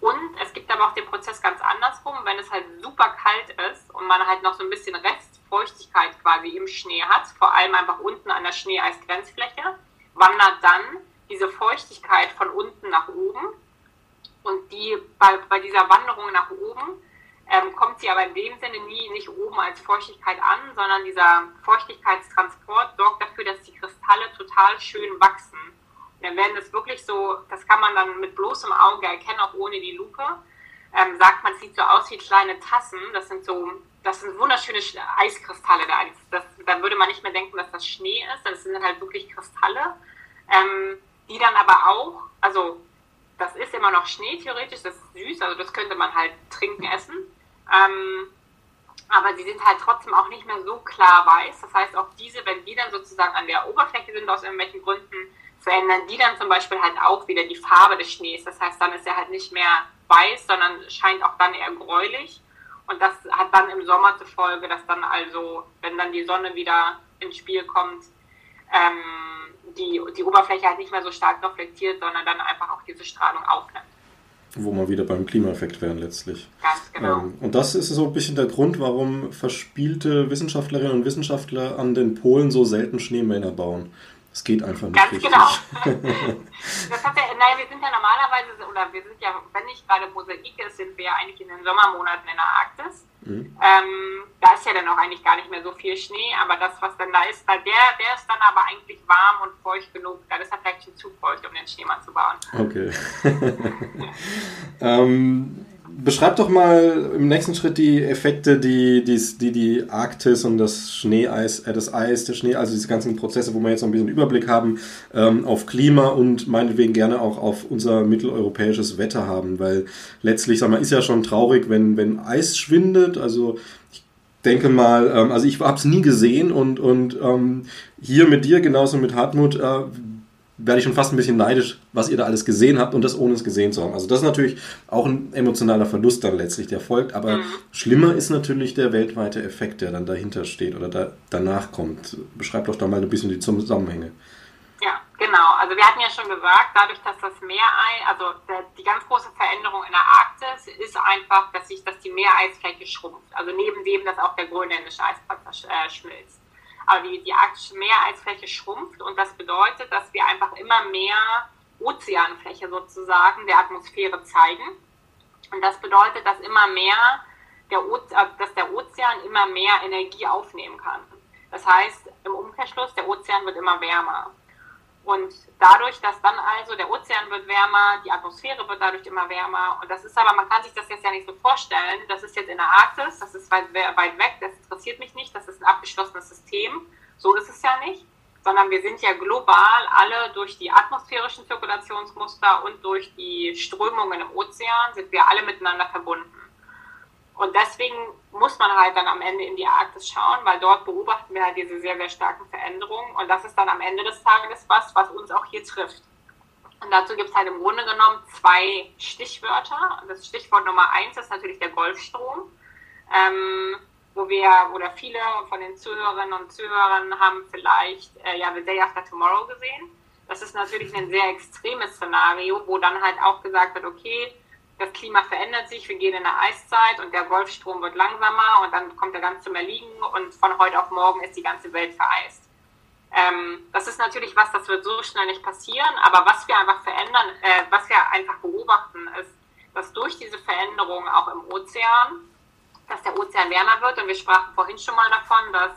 Und es gibt aber auch den Prozess ganz andersrum, wenn es halt super kalt ist und man halt noch so ein bisschen Restfeuchtigkeit quasi im Schnee hat, vor allem einfach unten an der Schneeeisgrenzfläche, wandert dann diese Feuchtigkeit von unten nach oben. Und die bei, bei dieser Wanderung nach oben ähm, kommt sie aber in dem Sinne nie nicht oben als Feuchtigkeit an, sondern dieser Feuchtigkeitstransport sorgt dafür, dass die Kristalle total schön wachsen dann werden das wirklich so, das kann man dann mit bloßem Auge erkennen, auch ohne die Lupe. Ähm, sagt man, sieht so aus wie kleine Tassen. Das sind so, das sind wunderschöne Eiskristalle da. Das, da würde man nicht mehr denken, dass das Schnee ist. Das sind halt wirklich Kristalle, ähm, die dann aber auch, also das ist immer noch Schnee theoretisch, das ist süß, also das könnte man halt trinken, essen. Ähm, aber sie sind halt trotzdem auch nicht mehr so klar weiß. Das heißt, auch diese, wenn die dann sozusagen an der Oberfläche sind aus irgendwelchen Gründen, verändern die dann zum Beispiel halt auch wieder die Farbe des Schnees. Das heißt, dann ist er halt nicht mehr weiß, sondern scheint auch dann eher gräulich. Und das hat dann im Sommer zur Folge, dass dann also, wenn dann die Sonne wieder ins Spiel kommt, ähm, die, die Oberfläche halt nicht mehr so stark reflektiert, sondern dann einfach auch diese Strahlung aufnimmt. Wo wir wieder beim Klimaeffekt wären letztlich. Ganz genau. Ähm, und das ist so ein bisschen der Grund, warum verspielte Wissenschaftlerinnen und Wissenschaftler an den Polen so selten Schneemänner bauen. Es geht einfach nicht. Ganz richtig. genau. das hat ja, naja, wir sind ja normalerweise, oder wir sind ja, wenn nicht gerade Mosaik ist, sind wir ja eigentlich in den Sommermonaten in der Arktis. Mhm. Ähm, da ist ja dann auch eigentlich gar nicht mehr so viel Schnee, aber das, was dann da ist, der, der ist dann aber eigentlich warm und feucht genug. Da ist er vielleicht schon zu feucht, um den Schneemann zu bauen. Okay. ähm, beschreib doch mal im nächsten Schritt die Effekte, die die, die, die Arktis und das Schneeeis, äh, das Eis, der Schnee, also diese ganzen Prozesse, wo wir jetzt noch ein bisschen Überblick haben, ähm, auf Klima und meinetwegen gerne auch auf unser mitteleuropäisches Wetter haben, weil letztlich, sag mal, ist ja schon traurig, wenn, wenn Eis schwindet, also ich denke mal, ähm, also ich habe es nie gesehen und, und ähm, hier mit dir, genauso mit Hartmut, äh, werde ich schon fast ein bisschen neidisch, was ihr da alles gesehen habt und das ohne es gesehen zu haben. Also das ist natürlich auch ein emotionaler Verlust dann letztlich, der folgt. Aber mhm. schlimmer ist natürlich der weltweite Effekt, der dann dahinter steht oder da, danach kommt. Beschreibt doch da mal ein bisschen die Zusammenhänge. Ja, genau. Also wir hatten ja schon gesagt, dadurch, dass das Meerei, also der, die ganz große Veränderung in der Arktis ist einfach, dass sich, dass die Meereisfläche schrumpft. Also neben dem, dass auch der grönländische Eisplatz äh, schmilzt aber die, die arktische Meereisfläche schrumpft und das bedeutet, dass wir einfach immer mehr Ozeanfläche sozusagen der Atmosphäre zeigen. Und das bedeutet, dass immer mehr der, äh, dass der Ozean immer mehr Energie aufnehmen kann. Das heißt, im Umkehrschluss, der Ozean wird immer wärmer. Und dadurch, dass dann also der Ozean wird wärmer, die Atmosphäre wird dadurch immer wärmer. Und das ist aber, man kann sich das jetzt ja nicht so vorstellen. Das ist jetzt in der Arktis, das ist weit, weit weg, das interessiert mich nicht, das ist ein abgeschlossenes System. So ist es ja nicht. Sondern wir sind ja global alle durch die atmosphärischen Zirkulationsmuster und durch die Strömungen im Ozean sind wir alle miteinander verbunden. Und deswegen muss man halt dann am Ende in die Arktis schauen, weil dort beobachten wir halt diese sehr, sehr starken Veränderungen. Und das ist dann am Ende des Tages was, was uns auch hier trifft. Und dazu gibt es halt im Grunde genommen zwei Stichwörter. Das Stichwort Nummer eins ist natürlich der Golfstrom, ähm, wo wir, oder viele von den Zuhörerinnen und Zuhörern haben vielleicht äh, ja The Day After Tomorrow gesehen. Das ist natürlich ein sehr extremes Szenario, wo dann halt auch gesagt wird, okay, das Klima verändert sich, wir gehen in eine Eiszeit und der Golfstrom wird langsamer und dann kommt er ganz zum Erliegen und von heute auf morgen ist die ganze Welt vereist. Ähm, das ist natürlich was, das wird so schnell nicht passieren, aber was wir einfach verändern, äh, was wir einfach beobachten, ist, dass durch diese Veränderung auch im Ozean, dass der Ozean wärmer wird und wir sprachen vorhin schon mal davon, dass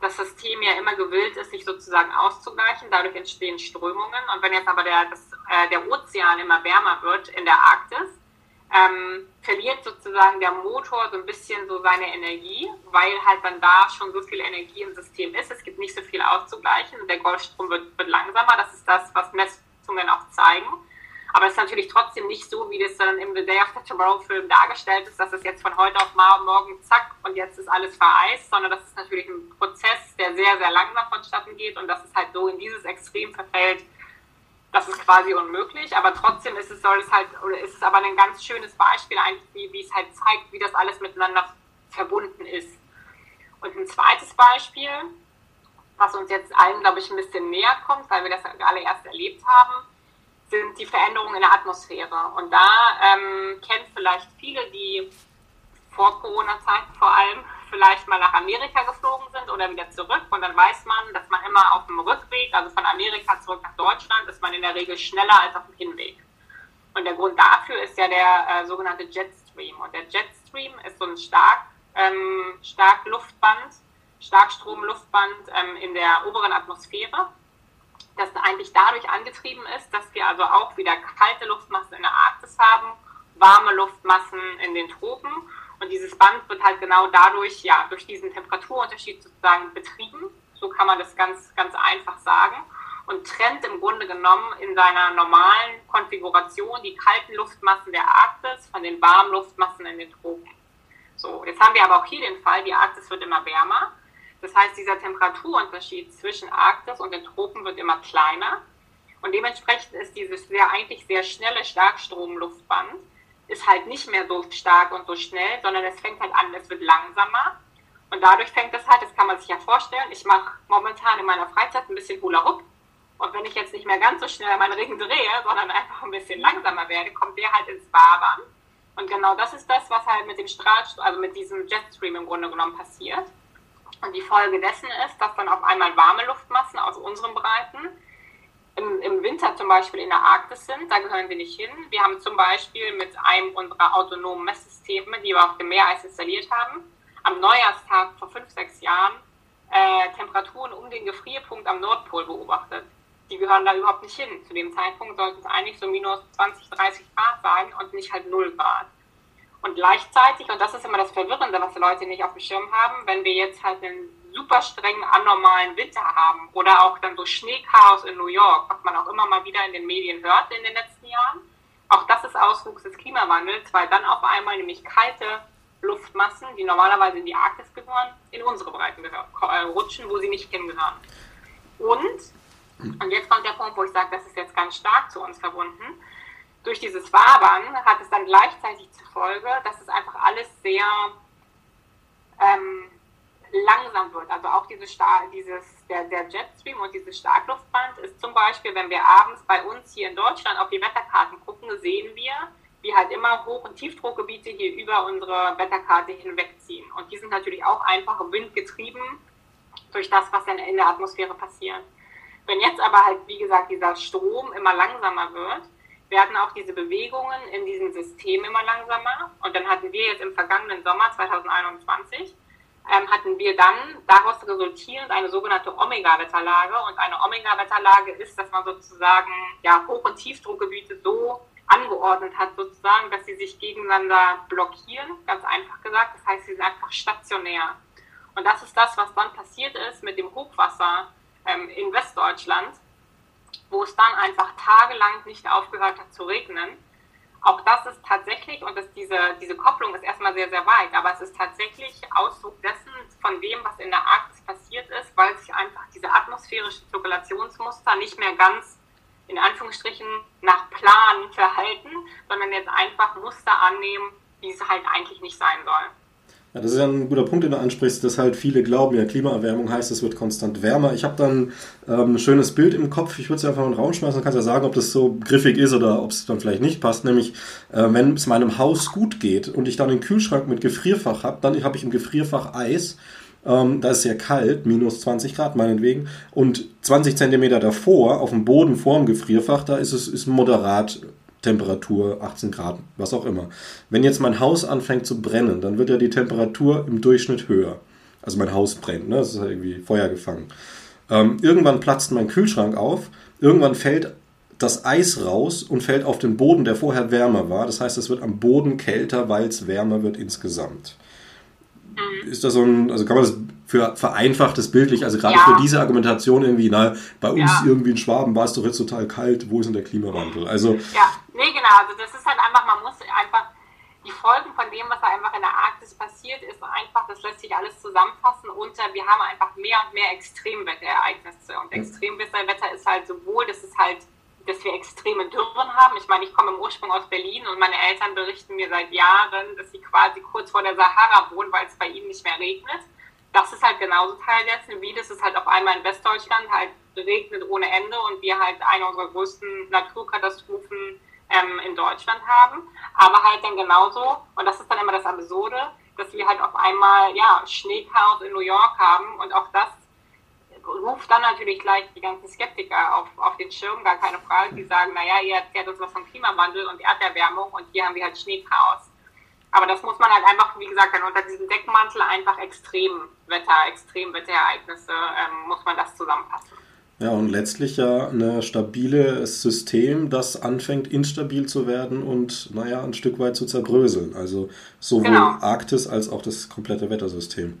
das System ja immer gewillt ist, sich sozusagen auszugleichen. Dadurch entstehen Strömungen. Und wenn jetzt aber der, das, äh, der Ozean immer wärmer wird in der Arktis, ähm, verliert sozusagen der Motor so ein bisschen so seine Energie, weil halt dann da schon so viel Energie im System ist. Es gibt nicht so viel auszugleichen. Der Golfstrom wird, wird langsamer. Das ist das, was Messungen auch zeigen. Aber es ist natürlich trotzdem nicht so, wie das dann im The Day After Tomorrow Film dargestellt ist, dass es jetzt von heute auf morgen zack und jetzt ist alles vereist, sondern das ist natürlich ein Prozess, der sehr, sehr langsam vonstatten geht und dass es halt so in dieses Extrem verfällt, das ist quasi unmöglich, aber trotzdem ist es, soll es halt, oder ist es aber ein ganz schönes Beispiel eigentlich, wie, wie es halt zeigt, wie das alles miteinander verbunden ist. Und ein zweites Beispiel, was uns jetzt allen, glaube ich, ein bisschen näher kommt, weil wir das alle erst erlebt haben, sind die Veränderungen in der Atmosphäre. Und da ähm, kennen vielleicht viele, die vor Corona-Zeiten vor allem vielleicht mal nach Amerika geflogen sind oder wieder zurück. Und dann weiß man, dass man immer auf dem Rückweg, also von Amerika zurück nach Deutschland, ist man in der Regel schneller als auf dem Hinweg. Und der Grund dafür ist ja der äh, sogenannte Jetstream. Und der Jetstream ist so ein stark, ähm, stark Luftband, Starkstromluftband ähm, in der oberen Atmosphäre das eigentlich dadurch angetrieben ist, dass wir also auch wieder kalte Luftmassen in der Arktis haben, warme Luftmassen in den Tropen. Und dieses Band wird halt genau dadurch, ja, durch diesen Temperaturunterschied sozusagen betrieben. So kann man das ganz, ganz einfach sagen. Und trennt im Grunde genommen in seiner normalen Konfiguration die kalten Luftmassen der Arktis von den warmen Luftmassen in den Tropen. So, jetzt haben wir aber auch hier den Fall, die Arktis wird immer wärmer. Das heißt, dieser Temperaturunterschied zwischen Arktis und den Tropen wird immer kleiner. Und dementsprechend ist dieses sehr, eigentlich sehr schnelle Starkstromluftband ist halt nicht mehr so stark und so schnell, sondern es fängt halt an, es wird langsamer. Und dadurch fängt es halt, das kann man sich ja vorstellen, ich mache momentan in meiner Freizeit ein bisschen Hula Hoop. Und wenn ich jetzt nicht mehr ganz so schnell meinen Ring drehe, sondern einfach ein bisschen langsamer werde, kommt der halt ins Wabern. Und genau das ist das, was halt mit dem Strahlstrom, also mit diesem Jetstream im Grunde genommen passiert. Und die Folge dessen ist, dass dann auf einmal warme Luftmassen aus unseren Breiten im, im Winter zum Beispiel in der Arktis sind. Da gehören wir nicht hin. Wir haben zum Beispiel mit einem unserer autonomen Messsysteme, die wir auf dem Meereis installiert haben, am Neujahrstag vor fünf, sechs Jahren äh, Temperaturen um den Gefrierpunkt am Nordpol beobachtet. Die gehören da überhaupt nicht hin. Zu dem Zeitpunkt sollten es eigentlich so minus 20, 30 Grad sein und nicht halt 0 Grad. Und gleichzeitig, und das ist immer das Verwirrende, was die Leute nicht auf dem Schirm haben, wenn wir jetzt halt einen super strengen, anormalen Winter haben oder auch dann so Schneechaos in New York, was man auch immer mal wieder in den Medien hört in den letzten Jahren, auch das ist Auswuchs des Klimawandels, weil dann auf einmal nämlich kalte Luftmassen, die normalerweise in die Arktis gehören, in unsere Breiten äh, rutschen, wo sie nicht hingehören. Und, und jetzt kommt der Punkt, wo ich sage, das ist jetzt ganz stark zu uns verbunden, durch dieses Wabern hat es dann gleichzeitig zur Folge, dass es einfach alles sehr ähm, langsam wird. Also auch diese Star dieses, der, der Jetstream und dieses Starkluftband ist zum Beispiel, wenn wir abends bei uns hier in Deutschland auf die Wetterkarten gucken, sehen wir, wie halt immer Hoch- und Tiefdruckgebiete hier über unsere Wetterkarte hinwegziehen. Und die sind natürlich auch einfach windgetrieben durch das, was in der Atmosphäre passiert. Wenn jetzt aber halt, wie gesagt, dieser Strom immer langsamer wird, werden auch diese Bewegungen in diesem System immer langsamer. Und dann hatten wir jetzt im vergangenen Sommer 2021, ähm, hatten wir dann daraus resultierend eine sogenannte Omega-Wetterlage. Und eine Omega-Wetterlage ist, dass man sozusagen ja, Hoch- und Tiefdruckgebiete so angeordnet hat, sozusagen, dass sie sich gegeneinander blockieren, ganz einfach gesagt. Das heißt, sie sind einfach stationär. Und das ist das, was dann passiert ist mit dem Hochwasser ähm, in Westdeutschland wo es dann einfach tagelang nicht aufgehört hat zu regnen. Auch das ist tatsächlich, und das, diese, diese Kopplung ist erstmal sehr, sehr weit, aber es ist tatsächlich Ausdruck dessen, von dem, was in der Arktis passiert ist, weil sich einfach diese atmosphärischen Zirkulationsmuster nicht mehr ganz in Anführungsstrichen nach Plan verhalten, sondern jetzt einfach Muster annehmen, wie es halt eigentlich nicht sein soll. Ja, das ist ja ein guter Punkt, den du ansprichst, dass halt viele glauben, ja, Klimaerwärmung heißt, es wird konstant wärmer. Ich habe dann ähm, ein schönes Bild im Kopf, ich würde es einfach in den Raum schmeißen, dann kannst ja sagen, ob das so griffig ist oder ob es dann vielleicht nicht passt. Nämlich, äh, wenn es meinem Haus gut geht und ich dann einen Kühlschrank mit Gefrierfach habe, dann habe ich im Gefrierfach Eis. Ähm, da ist sehr kalt, minus 20 Grad meinetwegen. Und 20 Zentimeter davor, auf dem Boden vor dem Gefrierfach, da ist es ist moderat Temperatur 18 Grad, was auch immer. Wenn jetzt mein Haus anfängt zu brennen, dann wird ja die Temperatur im Durchschnitt höher. Also mein Haus brennt, ne? Das ist halt irgendwie Feuer gefangen. Ähm, irgendwann platzt mein Kühlschrank auf. Irgendwann fällt das Eis raus und fällt auf den Boden, der vorher wärmer war. Das heißt, es wird am Boden kälter, weil es wärmer wird insgesamt. Mhm. Ist das so ein, also kann man das für vereinfachtes bildlich, also gerade ja. für diese Argumentation irgendwie, na, bei uns ja. irgendwie in Schwaben war es doch jetzt total kalt, wo ist denn der Klimawandel? Also, ja, nee, genau, also das ist halt einfach, man muss einfach die Folgen von dem, was da einfach in der Arktis passiert, ist einfach, das lässt sich alles zusammenfassen unter, wir haben einfach mehr und mehr Extremwetterereignisse. Und Extremwetterwetter ist halt sowohl, dass es halt, dass wir extreme Dürren haben. Ich meine, ich komme im Ursprung aus Berlin und meine Eltern berichten mir seit Jahren, dass sie quasi kurz vor der Sahara wohnen, weil es bei ihnen nicht mehr regnet. Das ist halt genauso Teil dessen, wie das ist halt auf einmal in Westdeutschland halt regnet ohne Ende und wir halt eine unserer größten Naturkatastrophen ähm, in Deutschland haben, aber halt dann genauso, und das ist dann immer das Absurde, dass wir halt auf einmal, ja, Schneechaos in New York haben und auch das ruft dann natürlich gleich die ganzen Skeptiker auf, auf den Schirm, gar keine Frage, die sagen, naja, ihr erzählt uns was vom Klimawandel und Erderwärmung und hier haben wir halt Schneechaos. Aber das muss man halt einfach, wie gesagt, dann unter diesem Deckmantel einfach Extremwetter, Extremwetterereignisse, ähm, muss man das zusammenfassen. Ja, und letztlich ja ein stabiles System, das anfängt instabil zu werden und, naja, ein Stück weit zu zerbröseln. Also sowohl genau. Arktis als auch das komplette Wettersystem.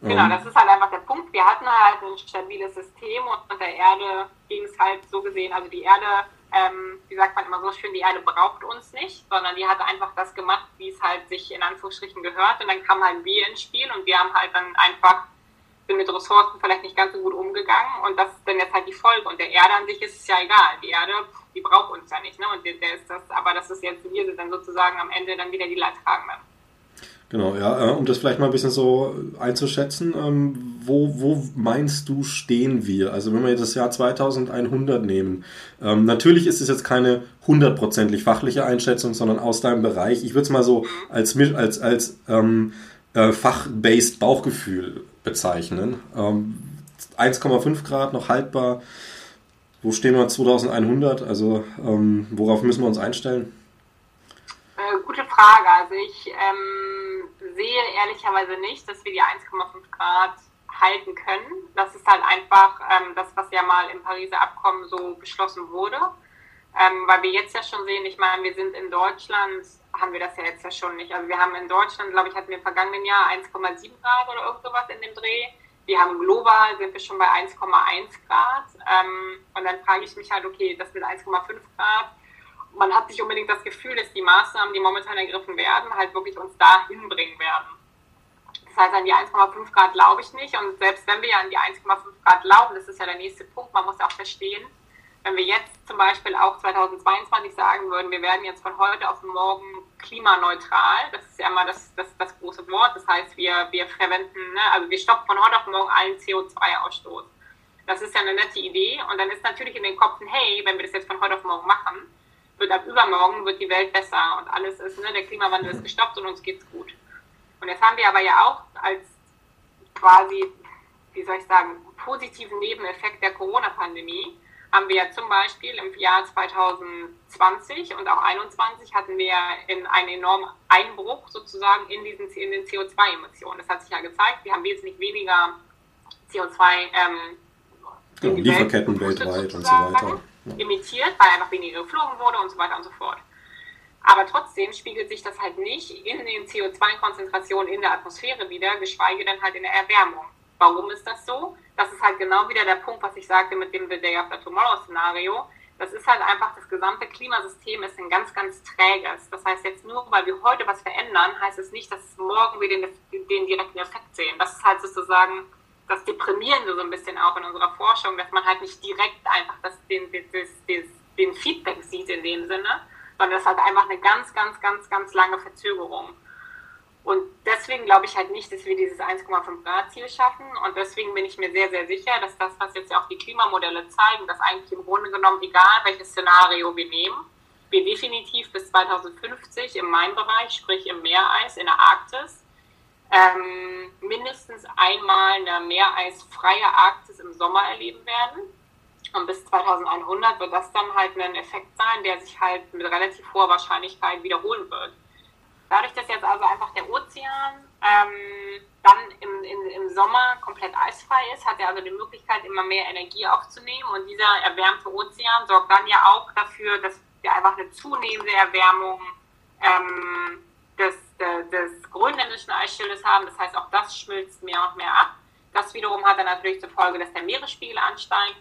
Genau, ähm, das ist halt einfach der Punkt. Wir hatten halt ein stabiles System und der Erde ging es halt so gesehen, also die Erde, ähm, wie sagt man immer so schön, die Erde braucht uns nicht, sondern die hat einfach das gemacht, wie es halt sich in Anführungsstrichen gehört. Und dann kam halt wir ins Spiel und wir haben halt dann einfach bin mit Ressourcen vielleicht nicht ganz so gut umgegangen und das ist dann jetzt halt die Folge. Und der Erde an sich ist es ja egal. Die Erde, die braucht uns ja nicht. Ne? Und der, der ist das, aber das ist jetzt, wir sind dann sozusagen am Ende dann wieder die Leidtragenden. Genau, ja, äh, um das vielleicht mal ein bisschen so einzuschätzen, ähm, wo, wo meinst du, stehen wir? Also wenn wir jetzt das Jahr 2100 nehmen, ähm, natürlich ist es jetzt keine hundertprozentig fachliche Einschätzung, sondern aus deinem Bereich. Ich würde es mal so als, als, als ähm, äh, fachbased Bauchgefühl bezeichnen. Ähm, 1,5 Grad noch haltbar. Wo stehen wir 2100? Also ähm, worauf müssen wir uns einstellen? Äh, gute Frage. Also ich ähm, sehe ehrlicherweise nicht, dass wir die 1,5 Grad halten können. Das ist halt einfach ähm, das, was ja mal im Pariser Abkommen so beschlossen wurde. Ähm, weil wir jetzt ja schon sehen, ich meine, wir sind in Deutschland haben wir das ja jetzt ja schon nicht. Also wir haben in Deutschland, glaube ich, hatten wir im vergangenen Jahr 1,7 Grad oder irgend sowas in dem Dreh. Wir haben global, sind wir schon bei 1,1 Grad. Ähm, und dann frage ich mich halt, okay, das mit 1,5 Grad, man hat nicht unbedingt das Gefühl, dass die Maßnahmen, die momentan ergriffen werden, halt wirklich uns da hinbringen werden. Das heißt, an die 1,5 Grad glaube ich nicht. Und selbst wenn wir ja an die 1,5 Grad glauben, das ist ja der nächste Punkt, man muss auch verstehen, wenn wir jetzt zum Beispiel auch 2022 sagen würden, wir werden jetzt von heute auf morgen klimaneutral, das ist ja immer das, das, das große Wort, das heißt, wir, wir verwenden, ne, also wir stoppen von heute auf morgen allen CO2-Ausstoß. Das ist ja eine nette Idee und dann ist natürlich in den Kopfen, hey, wenn wir das jetzt von heute auf morgen machen, wird ab übermorgen wird die Welt besser und alles ist, ne, der Klimawandel ist gestoppt und uns geht's gut. Und jetzt haben wir aber ja auch als quasi, wie soll ich sagen, positiven Nebeneffekt der Corona-Pandemie, haben wir ja zum Beispiel im Jahr 2020 und auch 2021 hatten wir in einen enormen Einbruch sozusagen in, diesen, in den CO2-Emissionen. Das hat sich ja gezeigt, wir haben wesentlich weniger CO2 ähm, genau, Lieferketten Welt weltweit und so weiter. Emittiert, weil einfach weniger geflogen wurde und so weiter und so fort. Aber trotzdem spiegelt sich das halt nicht in den CO2-Konzentrationen in der Atmosphäre wieder, geschweige denn halt in der Erwärmung. Warum ist das so? Das ist halt genau wieder der Punkt, was ich sagte mit dem The Day After Tomorrow Szenario. Das ist halt einfach, das gesamte Klimasystem ist ein ganz, ganz träges. Das heißt, jetzt nur, weil wir heute was verändern, heißt es nicht, dass morgen wir den, den direkten Effekt sehen. Das ist halt sozusagen das Deprimierende so ein bisschen auch in unserer Forschung, dass man halt nicht direkt einfach das, den, den, den, den Feedback sieht in dem Sinne, sondern das halt einfach eine ganz, ganz, ganz, ganz lange Verzögerung. Und deswegen glaube ich halt nicht, dass wir dieses 1,5 Grad Ziel schaffen. Und deswegen bin ich mir sehr, sehr sicher, dass das, was jetzt auch die Klimamodelle zeigen, dass eigentlich im Grunde genommen, egal welches Szenario wir nehmen, wir definitiv bis 2050 im Mainbereich, sprich im Meereis, in der Arktis, ähm, mindestens einmal eine meereisfreie Arktis im Sommer erleben werden. Und bis 2100 wird das dann halt ein Effekt sein, der sich halt mit relativ hoher Wahrscheinlichkeit wiederholen wird. Dadurch, dass jetzt also einfach der Ozean ähm, dann im, im, im Sommer komplett eisfrei ist, hat er also die Möglichkeit, immer mehr Energie aufzunehmen. Und dieser erwärmte Ozean sorgt dann ja auch dafür, dass wir einfach eine zunehmende Erwärmung ähm, des, des, des grönländischen Eisschildes haben. Das heißt, auch das schmilzt mehr und mehr ab. Das wiederum hat dann natürlich zur Folge, dass der Meeresspiegel ansteigt.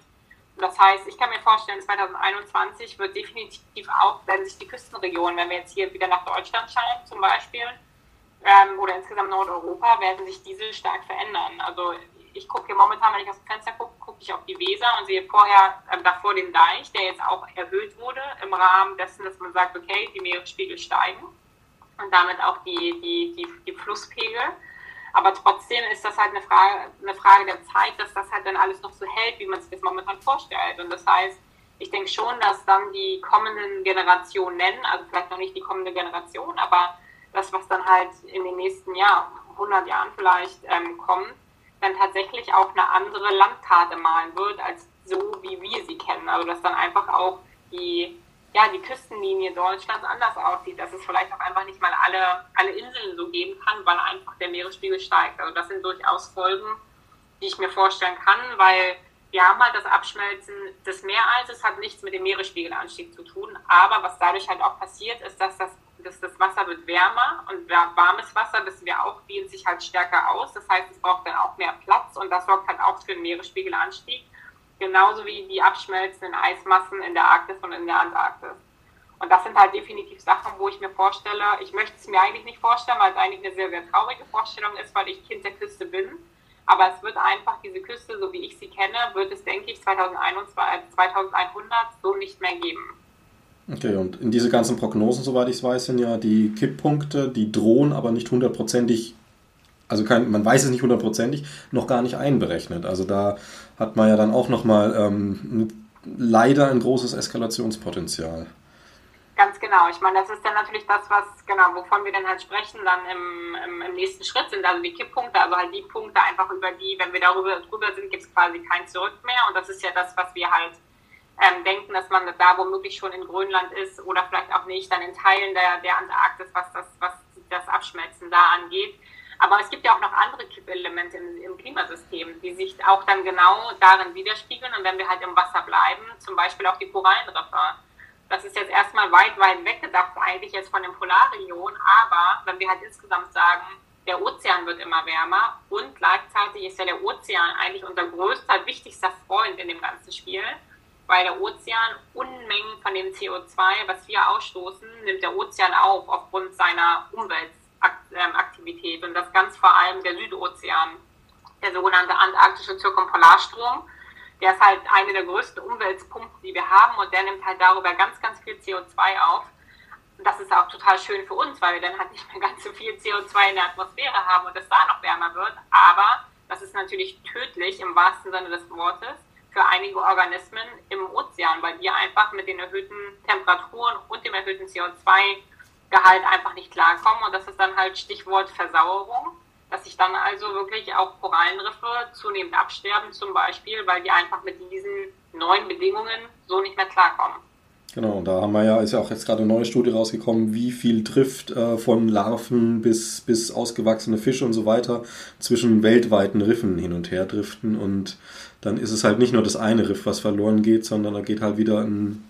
Das heißt, ich kann mir vorstellen, 2021 wird definitiv auch, wenn sich die Küstenregionen, wenn wir jetzt hier wieder nach Deutschland schauen zum Beispiel, ähm, oder insgesamt Nordeuropa, werden sich diese stark verändern. Also ich gucke hier momentan, wenn ich aus dem Fenster gucke, gucke ich auf die Weser und sehe vorher äh, davor den Deich, der jetzt auch erhöht wurde im Rahmen dessen, dass man sagt, okay, die Meeresspiegel steigen und damit auch die, die, die, die Flusspegel. Aber trotzdem ist das halt eine Frage, eine Frage der Zeit, dass das halt dann alles noch so hält, wie man sich das momentan vorstellt. Und das heißt, ich denke schon, dass dann die kommenden Generationen, also vielleicht noch nicht die kommende Generation, aber das, was dann halt in den nächsten Jahren, 100 Jahren vielleicht ähm, kommt, dann tatsächlich auch eine andere Landkarte malen wird, als so, wie wir sie kennen. Also dass dann einfach auch die ja, die Küstenlinie Deutschlands anders aussieht, dass es vielleicht auch einfach nicht mal alle, alle Inseln so geben kann, weil einfach der Meeresspiegel steigt. Also das sind durchaus Folgen, die ich mir vorstellen kann, weil wir haben halt das Abschmelzen des Meereises, hat nichts mit dem Meeresspiegelanstieg zu tun, aber was dadurch halt auch passiert, ist, dass das, dass das Wasser wird wärmer und warmes Wasser, wissen wir auch, dehnt sich halt stärker aus. Das heißt, es braucht dann auch mehr Platz und das sorgt halt auch für den Meeresspiegelanstieg genauso wie die abschmelzenden Eismassen in der Arktis und in der Antarktis. Und das sind halt definitiv Sachen, wo ich mir vorstelle, ich möchte es mir eigentlich nicht vorstellen, weil es eigentlich eine sehr, sehr traurige Vorstellung ist, weil ich Kind der Küste bin. Aber es wird einfach diese Küste, so wie ich sie kenne, wird es, denke ich, 2100 so nicht mehr geben. Okay, und in diese ganzen Prognosen, soweit ich es weiß, sind ja die Kipppunkte, die drohen aber nicht hundertprozentig also kein, man weiß es nicht hundertprozentig, noch gar nicht einberechnet. Also da hat man ja dann auch nochmal ähm, leider ein großes Eskalationspotenzial. Ganz genau. Ich meine, das ist dann natürlich das, was, genau, wovon wir dann halt sprechen, dann im, im, im nächsten Schritt sind also die Kipppunkte, also halt die Punkte einfach über die, wenn wir darüber drüber sind, gibt es quasi kein Zurück mehr. Und das ist ja das, was wir halt ähm, denken, dass man da womöglich schon in Grönland ist oder vielleicht auch nicht, dann in Teilen der, der Antarktis, was das, was das Abschmelzen da angeht. Aber es gibt ja auch noch andere Kippelemente im, im Klimasystem, die sich auch dann genau darin widerspiegeln. Und wenn wir halt im Wasser bleiben, zum Beispiel auch die Korallenriffe, das ist jetzt erstmal weit, weit weggedacht eigentlich jetzt von den Polarregionen. Aber wenn wir halt insgesamt sagen, der Ozean wird immer wärmer und gleichzeitig ist ja der Ozean eigentlich unser größter, wichtigster Freund in dem ganzen Spiel, weil der Ozean Unmengen von dem CO2, was wir ausstoßen, nimmt der Ozean auf aufgrund seiner Umwelt, Aktivität und das ganz vor allem der Südozean, der sogenannte antarktische Zirkumpolarstrom. Der ist halt eine der größten Umweltpumpen, die wir haben und der nimmt halt darüber ganz, ganz viel CO2 auf. Und das ist auch total schön für uns, weil wir dann halt nicht mehr ganz so viel CO2 in der Atmosphäre haben und es da noch wärmer wird. Aber das ist natürlich tödlich im wahrsten Sinne des Wortes für einige Organismen im Ozean, weil die einfach mit den erhöhten Temperaturen und dem erhöhten CO2 Gehalt einfach nicht klarkommen. Und das ist dann halt Stichwort Versauerung, dass sich dann also wirklich auch Korallenriffe zunehmend absterben, zum Beispiel, weil die einfach mit diesen neuen Bedingungen so nicht mehr klarkommen. Genau, und da haben wir ja, ist ja auch jetzt gerade eine neue Studie rausgekommen, wie viel trifft äh, von Larven bis, bis ausgewachsene Fische und so weiter zwischen weltweiten Riffen hin und her driften. Und dann ist es halt nicht nur das eine Riff, was verloren geht, sondern da geht halt wieder ein,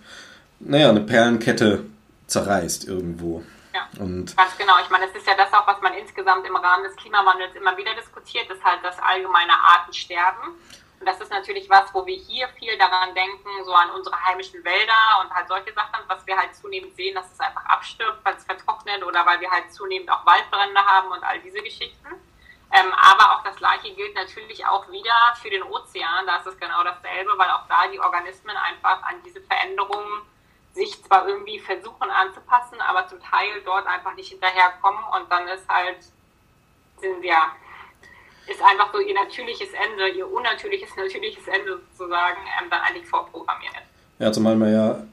naja, eine Perlenkette zerreißt irgendwo. Ja, und ganz genau. Ich meine, das ist ja das auch, was man insgesamt im Rahmen des Klimawandels immer wieder diskutiert, ist halt das allgemeine Artensterben. Und das ist natürlich was, wo wir hier viel daran denken, so an unsere heimischen Wälder und halt solche Sachen, was wir halt zunehmend sehen, dass es einfach abstirbt, weil es vertrocknet oder weil wir halt zunehmend auch Waldbrände haben und all diese Geschichten. Ähm, aber auch das Gleiche gilt natürlich auch wieder für den Ozean. Da ist es genau dasselbe, weil auch da die Organismen einfach an diese Veränderungen sich zwar irgendwie versuchen anzupassen, aber zum Teil dort einfach nicht hinterherkommen und dann ist halt, sind wir, ist einfach so ihr natürliches Ende, ihr unnatürliches, natürliches Ende sozusagen ähm, dann eigentlich vorprogrammiert. Ja, zumal man ja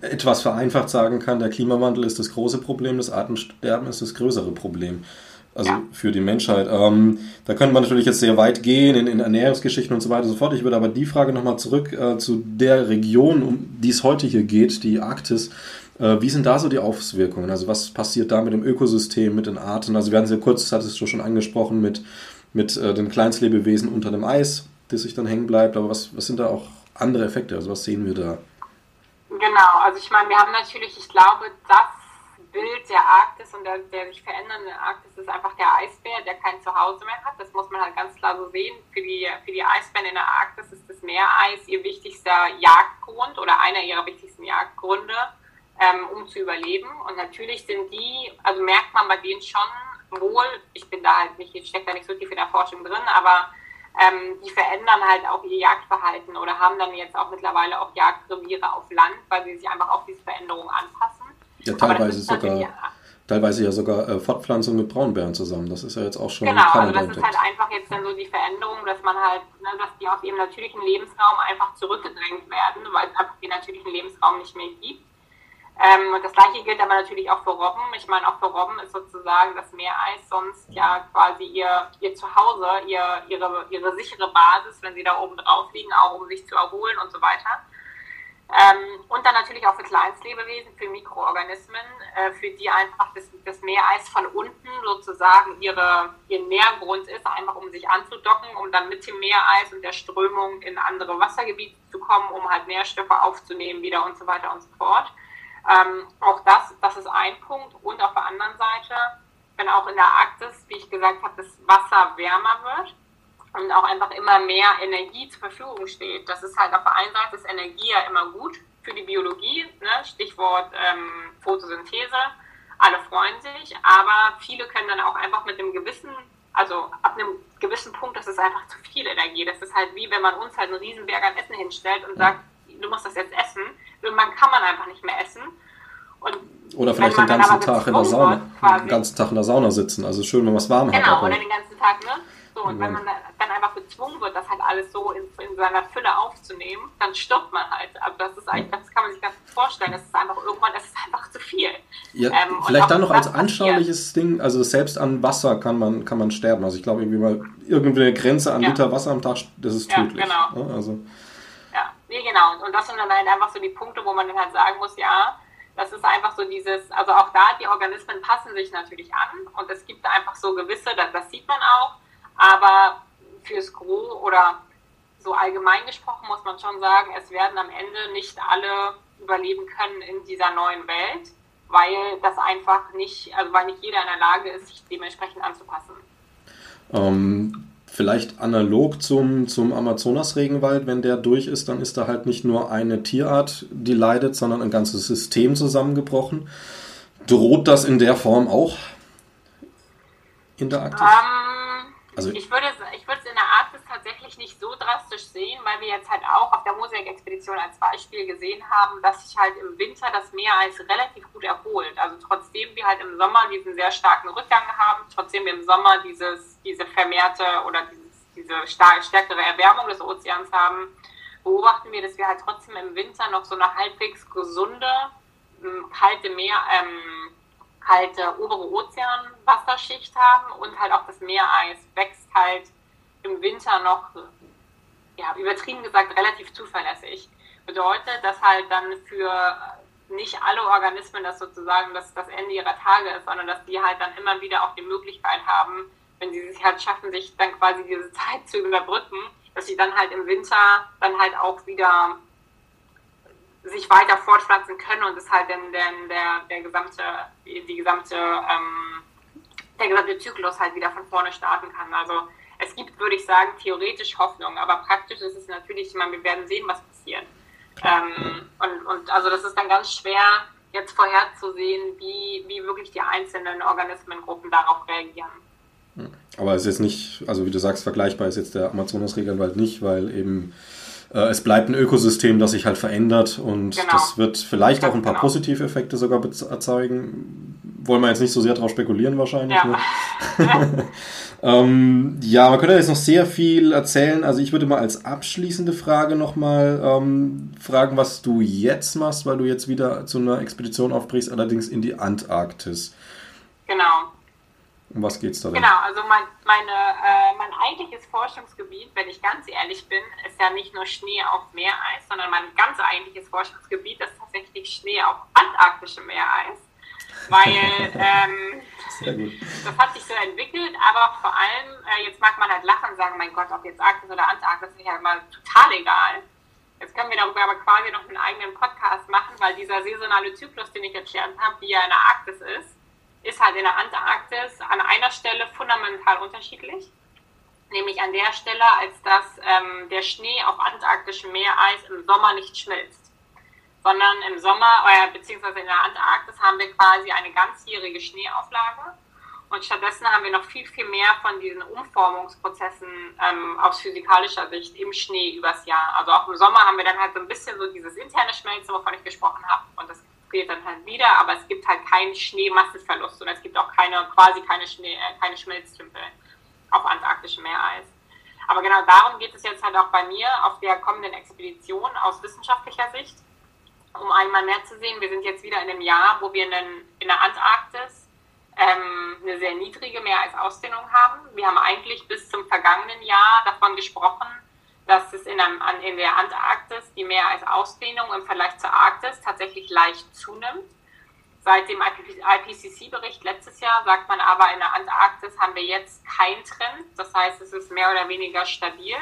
etwas vereinfacht sagen kann, der Klimawandel ist das große Problem, das Artensterben ist das größere Problem also ja. für die Menschheit. Ähm, da könnte man natürlich jetzt sehr weit gehen in, in Ernährungsgeschichten und so weiter und so fort. Ich würde aber die Frage nochmal zurück äh, zu der Region, um die es heute hier geht, die Arktis. Äh, wie sind da so die Auswirkungen? Also was passiert da mit dem Ökosystem, mit den Arten? Also wir hatten es ja kurz, das hattest du schon angesprochen, mit, mit äh, den Kleinstlebewesen unter dem Eis, das sich dann hängen bleibt. Aber was, was sind da auch andere Effekte? Also was sehen wir da? Genau, also ich meine, wir haben natürlich, ich glaube, das Bild der Arktis und der, der sich verändernden Arktis ist einfach der Eisbär, der kein Zuhause mehr hat. Das muss man halt ganz klar so sehen. Für die, für die Eisbären in der Arktis ist das Meereis ihr wichtigster Jagdgrund oder einer ihrer wichtigsten Jagdgründe, ähm, um zu überleben. Und natürlich sind die, also merkt man bei denen schon wohl, ich bin da halt nicht, ich stecke da nicht so tief in der Forschung drin, aber ähm, die verändern halt auch ihr Jagdverhalten oder haben dann jetzt auch mittlerweile auch Jagdreviere auf Land, weil sie sich einfach auf diese Veränderungen anpassen. Ja, teilweise sogar. Ja, teilweise ja sogar äh, Fortpflanzung mit Braunbären zusammen. Das ist ja jetzt auch schon. Genau, also das ist halt einfach jetzt dann so die Veränderung, dass man halt, ne, dass die aus ihrem natürlichen Lebensraum einfach zurückgedrängt werden, weil es einfach den natürlichen Lebensraum nicht mehr gibt. Ähm, und das gleiche gilt aber natürlich auch für Robben. Ich meine, auch für Robben ist sozusagen das Meereis sonst ja quasi ihr, ihr Zuhause, ihr, ihre, ihre sichere Basis, wenn sie da oben drauf liegen, auch um sich zu erholen und so weiter. Ähm, und dann natürlich auch für Kleinstlebewesen, für Mikroorganismen, äh, für die einfach das, das Meereis von unten sozusagen ihre, ihr Nährgrund ist, einfach um sich anzudocken, um dann mit dem Meereis und der Strömung in andere Wassergebiete zu kommen, um halt Nährstoffe aufzunehmen wieder und so weiter und so fort. Ähm, auch das, das ist ein Punkt. Und auf der anderen Seite, wenn auch in der Arktis, wie ich gesagt habe, das Wasser wärmer wird, und auch einfach immer mehr Energie zur Verfügung steht. Das ist halt auf der einen Seite ist Energie ja immer gut für die Biologie, ne? Stichwort ähm, Photosynthese. Alle freuen sich, aber viele können dann auch einfach mit einem gewissen, also ab einem gewissen Punkt, das ist einfach zu viel Energie. Das ist halt wie wenn man uns halt einen Riesenberg an Essen hinstellt und sagt, du musst das jetzt essen. Irgendwann kann man einfach nicht mehr essen. Und oder vielleicht den ganzen Tag in der Sauna, den ganzen Tag in der Sauna sitzen. Also schön, wenn man es warm genau, hat. Genau, oder den ganzen Tag, ne? So, und wenn man dann einfach gezwungen wird, das halt alles so in, in, seiner Fülle aufzunehmen, dann stirbt man halt. Also das ist eigentlich, das kann man sich ganz gut vorstellen. Das ist einfach irgendwann, das ist einfach zu viel. Ja, ähm, vielleicht dann noch als anschauliches Ding, also selbst an Wasser kann man, kann man sterben. Also ich glaube irgendwie mal irgendwie eine Grenze an ja. Liter Wasser am Tag, das ist tödlich. Ja, genau. Ja, also. ja, nee, genau. Und das sind dann halt einfach so die Punkte, wo man dann halt sagen muss, ja, das ist einfach so dieses, also auch da, die Organismen passen sich natürlich an und es gibt einfach so gewisse, das, das sieht man auch, aber fürs Gros oder so allgemein gesprochen muss man schon sagen, es werden am Ende nicht alle überleben können in dieser neuen Welt, weil das einfach nicht, also weil nicht jeder in der Lage ist, sich dementsprechend anzupassen. Ähm, vielleicht analog zum, zum Amazonas-Regenwald, wenn der durch ist, dann ist da halt nicht nur eine Tierart, die leidet, sondern ein ganzes System zusammengebrochen. Droht das in der Form auch in der Arktis? Ähm, also ich würde, ich würde es in der Arktis tatsächlich nicht so drastisch sehen, weil wir jetzt halt auch auf der Mosaik-Expedition als Beispiel gesehen haben, dass sich halt im Winter das Meereis relativ gut erholt. Also trotzdem wir halt im Sommer diesen sehr starken Rückgang haben, trotzdem wir im Sommer dieses, diese vermehrte oder dieses, diese stärkere Erwärmung des Ozeans haben, beobachten wir, dass wir halt trotzdem im Winter noch so eine halbwegs gesunde, kalte Meer, ähm, kalte obere Ozeanwasserschicht haben und halt auch das Meereis wächst halt im Winter noch, ja, übertrieben gesagt, relativ zuverlässig. Bedeutet, dass halt dann für nicht alle Organismen das sozusagen das, das Ende ihrer Tage ist, sondern dass die halt dann immer wieder auch die Möglichkeit haben, wenn sie es halt schaffen, sich dann quasi diese Zeit zu überbrücken, dass sie dann halt im Winter dann halt auch wieder sich weiter fortpflanzen können und es halt dann der, der, der gesamte, die gesamte, ähm, der gesamte Zyklus halt wieder von vorne starten kann. Also es gibt, würde ich sagen, theoretisch Hoffnung, aber praktisch ist es natürlich, ich meine, wir werden sehen, was passiert. Ähm, und, und also das ist dann ganz schwer, jetzt vorherzusehen, wie, wie wirklich die einzelnen Organismengruppen darauf reagieren. Aber es ist jetzt nicht, also wie du sagst, vergleichbar ist jetzt der Amazonas-Regenwald nicht, weil eben äh, es bleibt ein Ökosystem, das sich halt verändert und genau. das wird vielleicht auch ein paar genau. positive Effekte sogar erzeugen. Wollen wir jetzt nicht so sehr darauf spekulieren wahrscheinlich. Ja. Ne? ähm, ja, man könnte jetzt noch sehr viel erzählen. Also ich würde mal als abschließende Frage nochmal ähm, fragen, was du jetzt machst, weil du jetzt wieder zu einer Expedition aufbrichst, allerdings in die Antarktis. Genau. Um was geht es da denn? Genau, also mein, meine, äh, mein eigentliches Forschungsgebiet, wenn ich ganz ehrlich bin, ist ja nicht nur Schnee auf Meereis, sondern mein ganz eigentliches Forschungsgebiet ist tatsächlich Schnee auf antarktischem Meereis. Weil ähm, das hat sich so entwickelt, aber vor allem, äh, jetzt mag man halt lachen und sagen, mein Gott, ob jetzt Arktis oder Antarktis, ist ja immer total egal. Jetzt können wir darüber aber quasi noch einen eigenen Podcast machen, weil dieser saisonale Zyklus, den ich erklärt habe, wie er in der Arktis ist, ist halt in der Antarktis an einer Stelle fundamental unterschiedlich. Nämlich an der Stelle, als dass ähm, der Schnee auf antarktischem Meereis im Sommer nicht schmilzt. Sondern im Sommer, äh, beziehungsweise in der Antarktis, haben wir quasi eine ganzjährige Schneeauflage. Und stattdessen haben wir noch viel, viel mehr von diesen Umformungsprozessen ähm, aus physikalischer Sicht im Schnee übers Jahr. Also auch im Sommer haben wir dann halt so ein bisschen so dieses interne Schmelzen, wovon ich gesprochen habe. Und das friert dann halt wieder, aber es gibt halt keinen Schneemassenverlust und es gibt auch keine, quasi keine, Schnee, äh, keine Schmelztümpel auf antarktischem Meereis. Aber genau darum geht es jetzt halt auch bei mir auf der kommenden Expedition aus wissenschaftlicher Sicht, um einmal mehr zu sehen. Wir sind jetzt wieder in einem Jahr, wo wir in, in der Antarktis ähm, eine sehr niedrige Meereisausdehnung haben. Wir haben eigentlich bis zum vergangenen Jahr davon gesprochen, dass es in, einem, in der Antarktis die Meereisausdehnung im Vergleich zur Arktis tatsächlich leicht zunimmt. Seit dem IPCC-Bericht letztes Jahr sagt man aber, in der Antarktis haben wir jetzt keinen Trend. Das heißt, es ist mehr oder weniger stabil.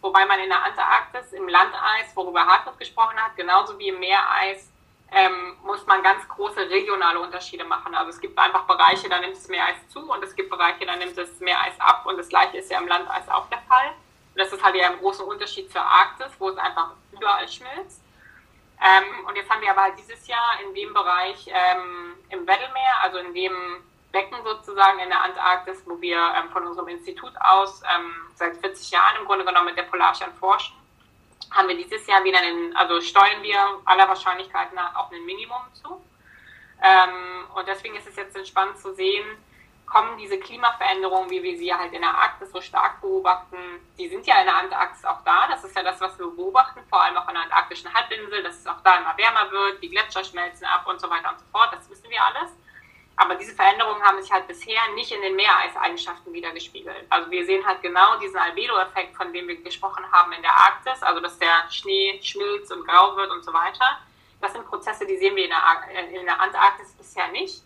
Wobei man in der Antarktis im Landeis, worüber Hartmut gesprochen hat, genauso wie im Meereis, ähm, muss man ganz große regionale Unterschiede machen. Also es gibt einfach Bereiche, da nimmt das Meereis zu und es gibt Bereiche, da nimmt das Meereis ab und das gleiche ist ja im Landeis auch der Fall. Und das ist halt ja ein großer Unterschied zur Arktis, wo es einfach überall schmilzt. Ähm, und jetzt haben wir aber halt dieses Jahr in dem Bereich ähm, im Weddellmeer, also in dem Becken sozusagen in der Antarktis, wo wir ähm, von unserem Institut aus ähm, seit 40 Jahren im Grunde genommen mit der Polarstern forschen, haben wir dieses Jahr wieder einen, also steuern wir aller Wahrscheinlichkeit nach auf ein Minimum zu. Ähm, und deswegen ist es jetzt spannend zu sehen, kommen diese Klimaveränderungen, wie wir sie halt in der Arktis so stark beobachten, die sind ja in der Antarktis auch da. Das ist ja das, was wir beobachten, vor allem auch an der antarktischen Halbinsel, dass es auch da immer wärmer wird, die Gletscher schmelzen ab und so weiter und so fort. Das wissen wir alles. Aber diese Veränderungen haben sich halt bisher nicht in den Meereiseigenschaften wiedergespiegelt. Also wir sehen halt genau diesen Albedo-Effekt, von dem wir gesprochen haben in der Arktis, also dass der Schnee schmilzt und grau wird und so weiter. Das sind Prozesse, die sehen wir in der, in der Antarktis bisher nicht.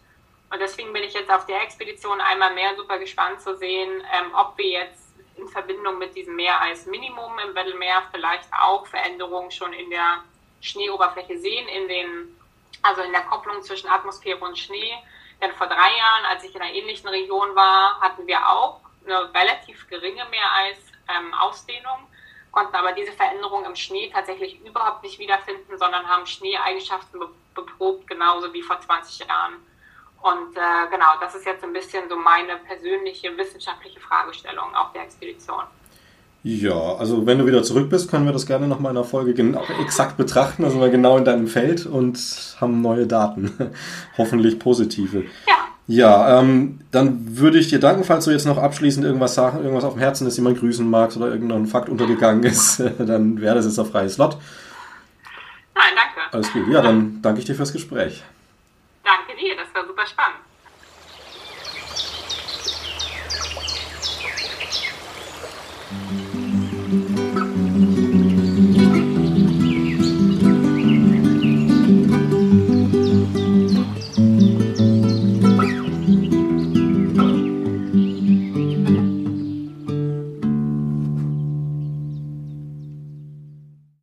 Und deswegen bin ich jetzt auf der Expedition einmal mehr super gespannt zu sehen, ähm, ob wir jetzt in Verbindung mit diesem Meereis-Minimum im Weddellmeer vielleicht auch Veränderungen schon in der Schneeoberfläche sehen, in den, also in der Kopplung zwischen Atmosphäre und Schnee. Denn vor drei Jahren, als ich in einer ähnlichen Region war, hatten wir auch eine relativ geringe Meereis-Ausdehnung, ähm, konnten aber diese Veränderung im Schnee tatsächlich überhaupt nicht wiederfinden, sondern haben Schneeeigenschaften beprobt, genauso wie vor 20 Jahren. Und äh, genau, das ist jetzt ein bisschen so meine persönliche wissenschaftliche Fragestellung auf der Expedition. Ja, also wenn du wieder zurück bist, können wir das gerne noch mal in einer Folge genau, exakt betrachten, also mal genau in deinem Feld und haben neue Daten, hoffentlich positive. Ja. Ja, ähm, dann würde ich dir danken, falls du jetzt noch abschließend irgendwas sagen, irgendwas auf dem Herzen ist, jemand grüßen magst oder irgendein Fakt untergegangen ist, dann wäre das jetzt ein freies Slot. Nein, danke. Alles gut. Ja, dann danke ich dir fürs Gespräch. Danke dir, das war super spannend. Mhm.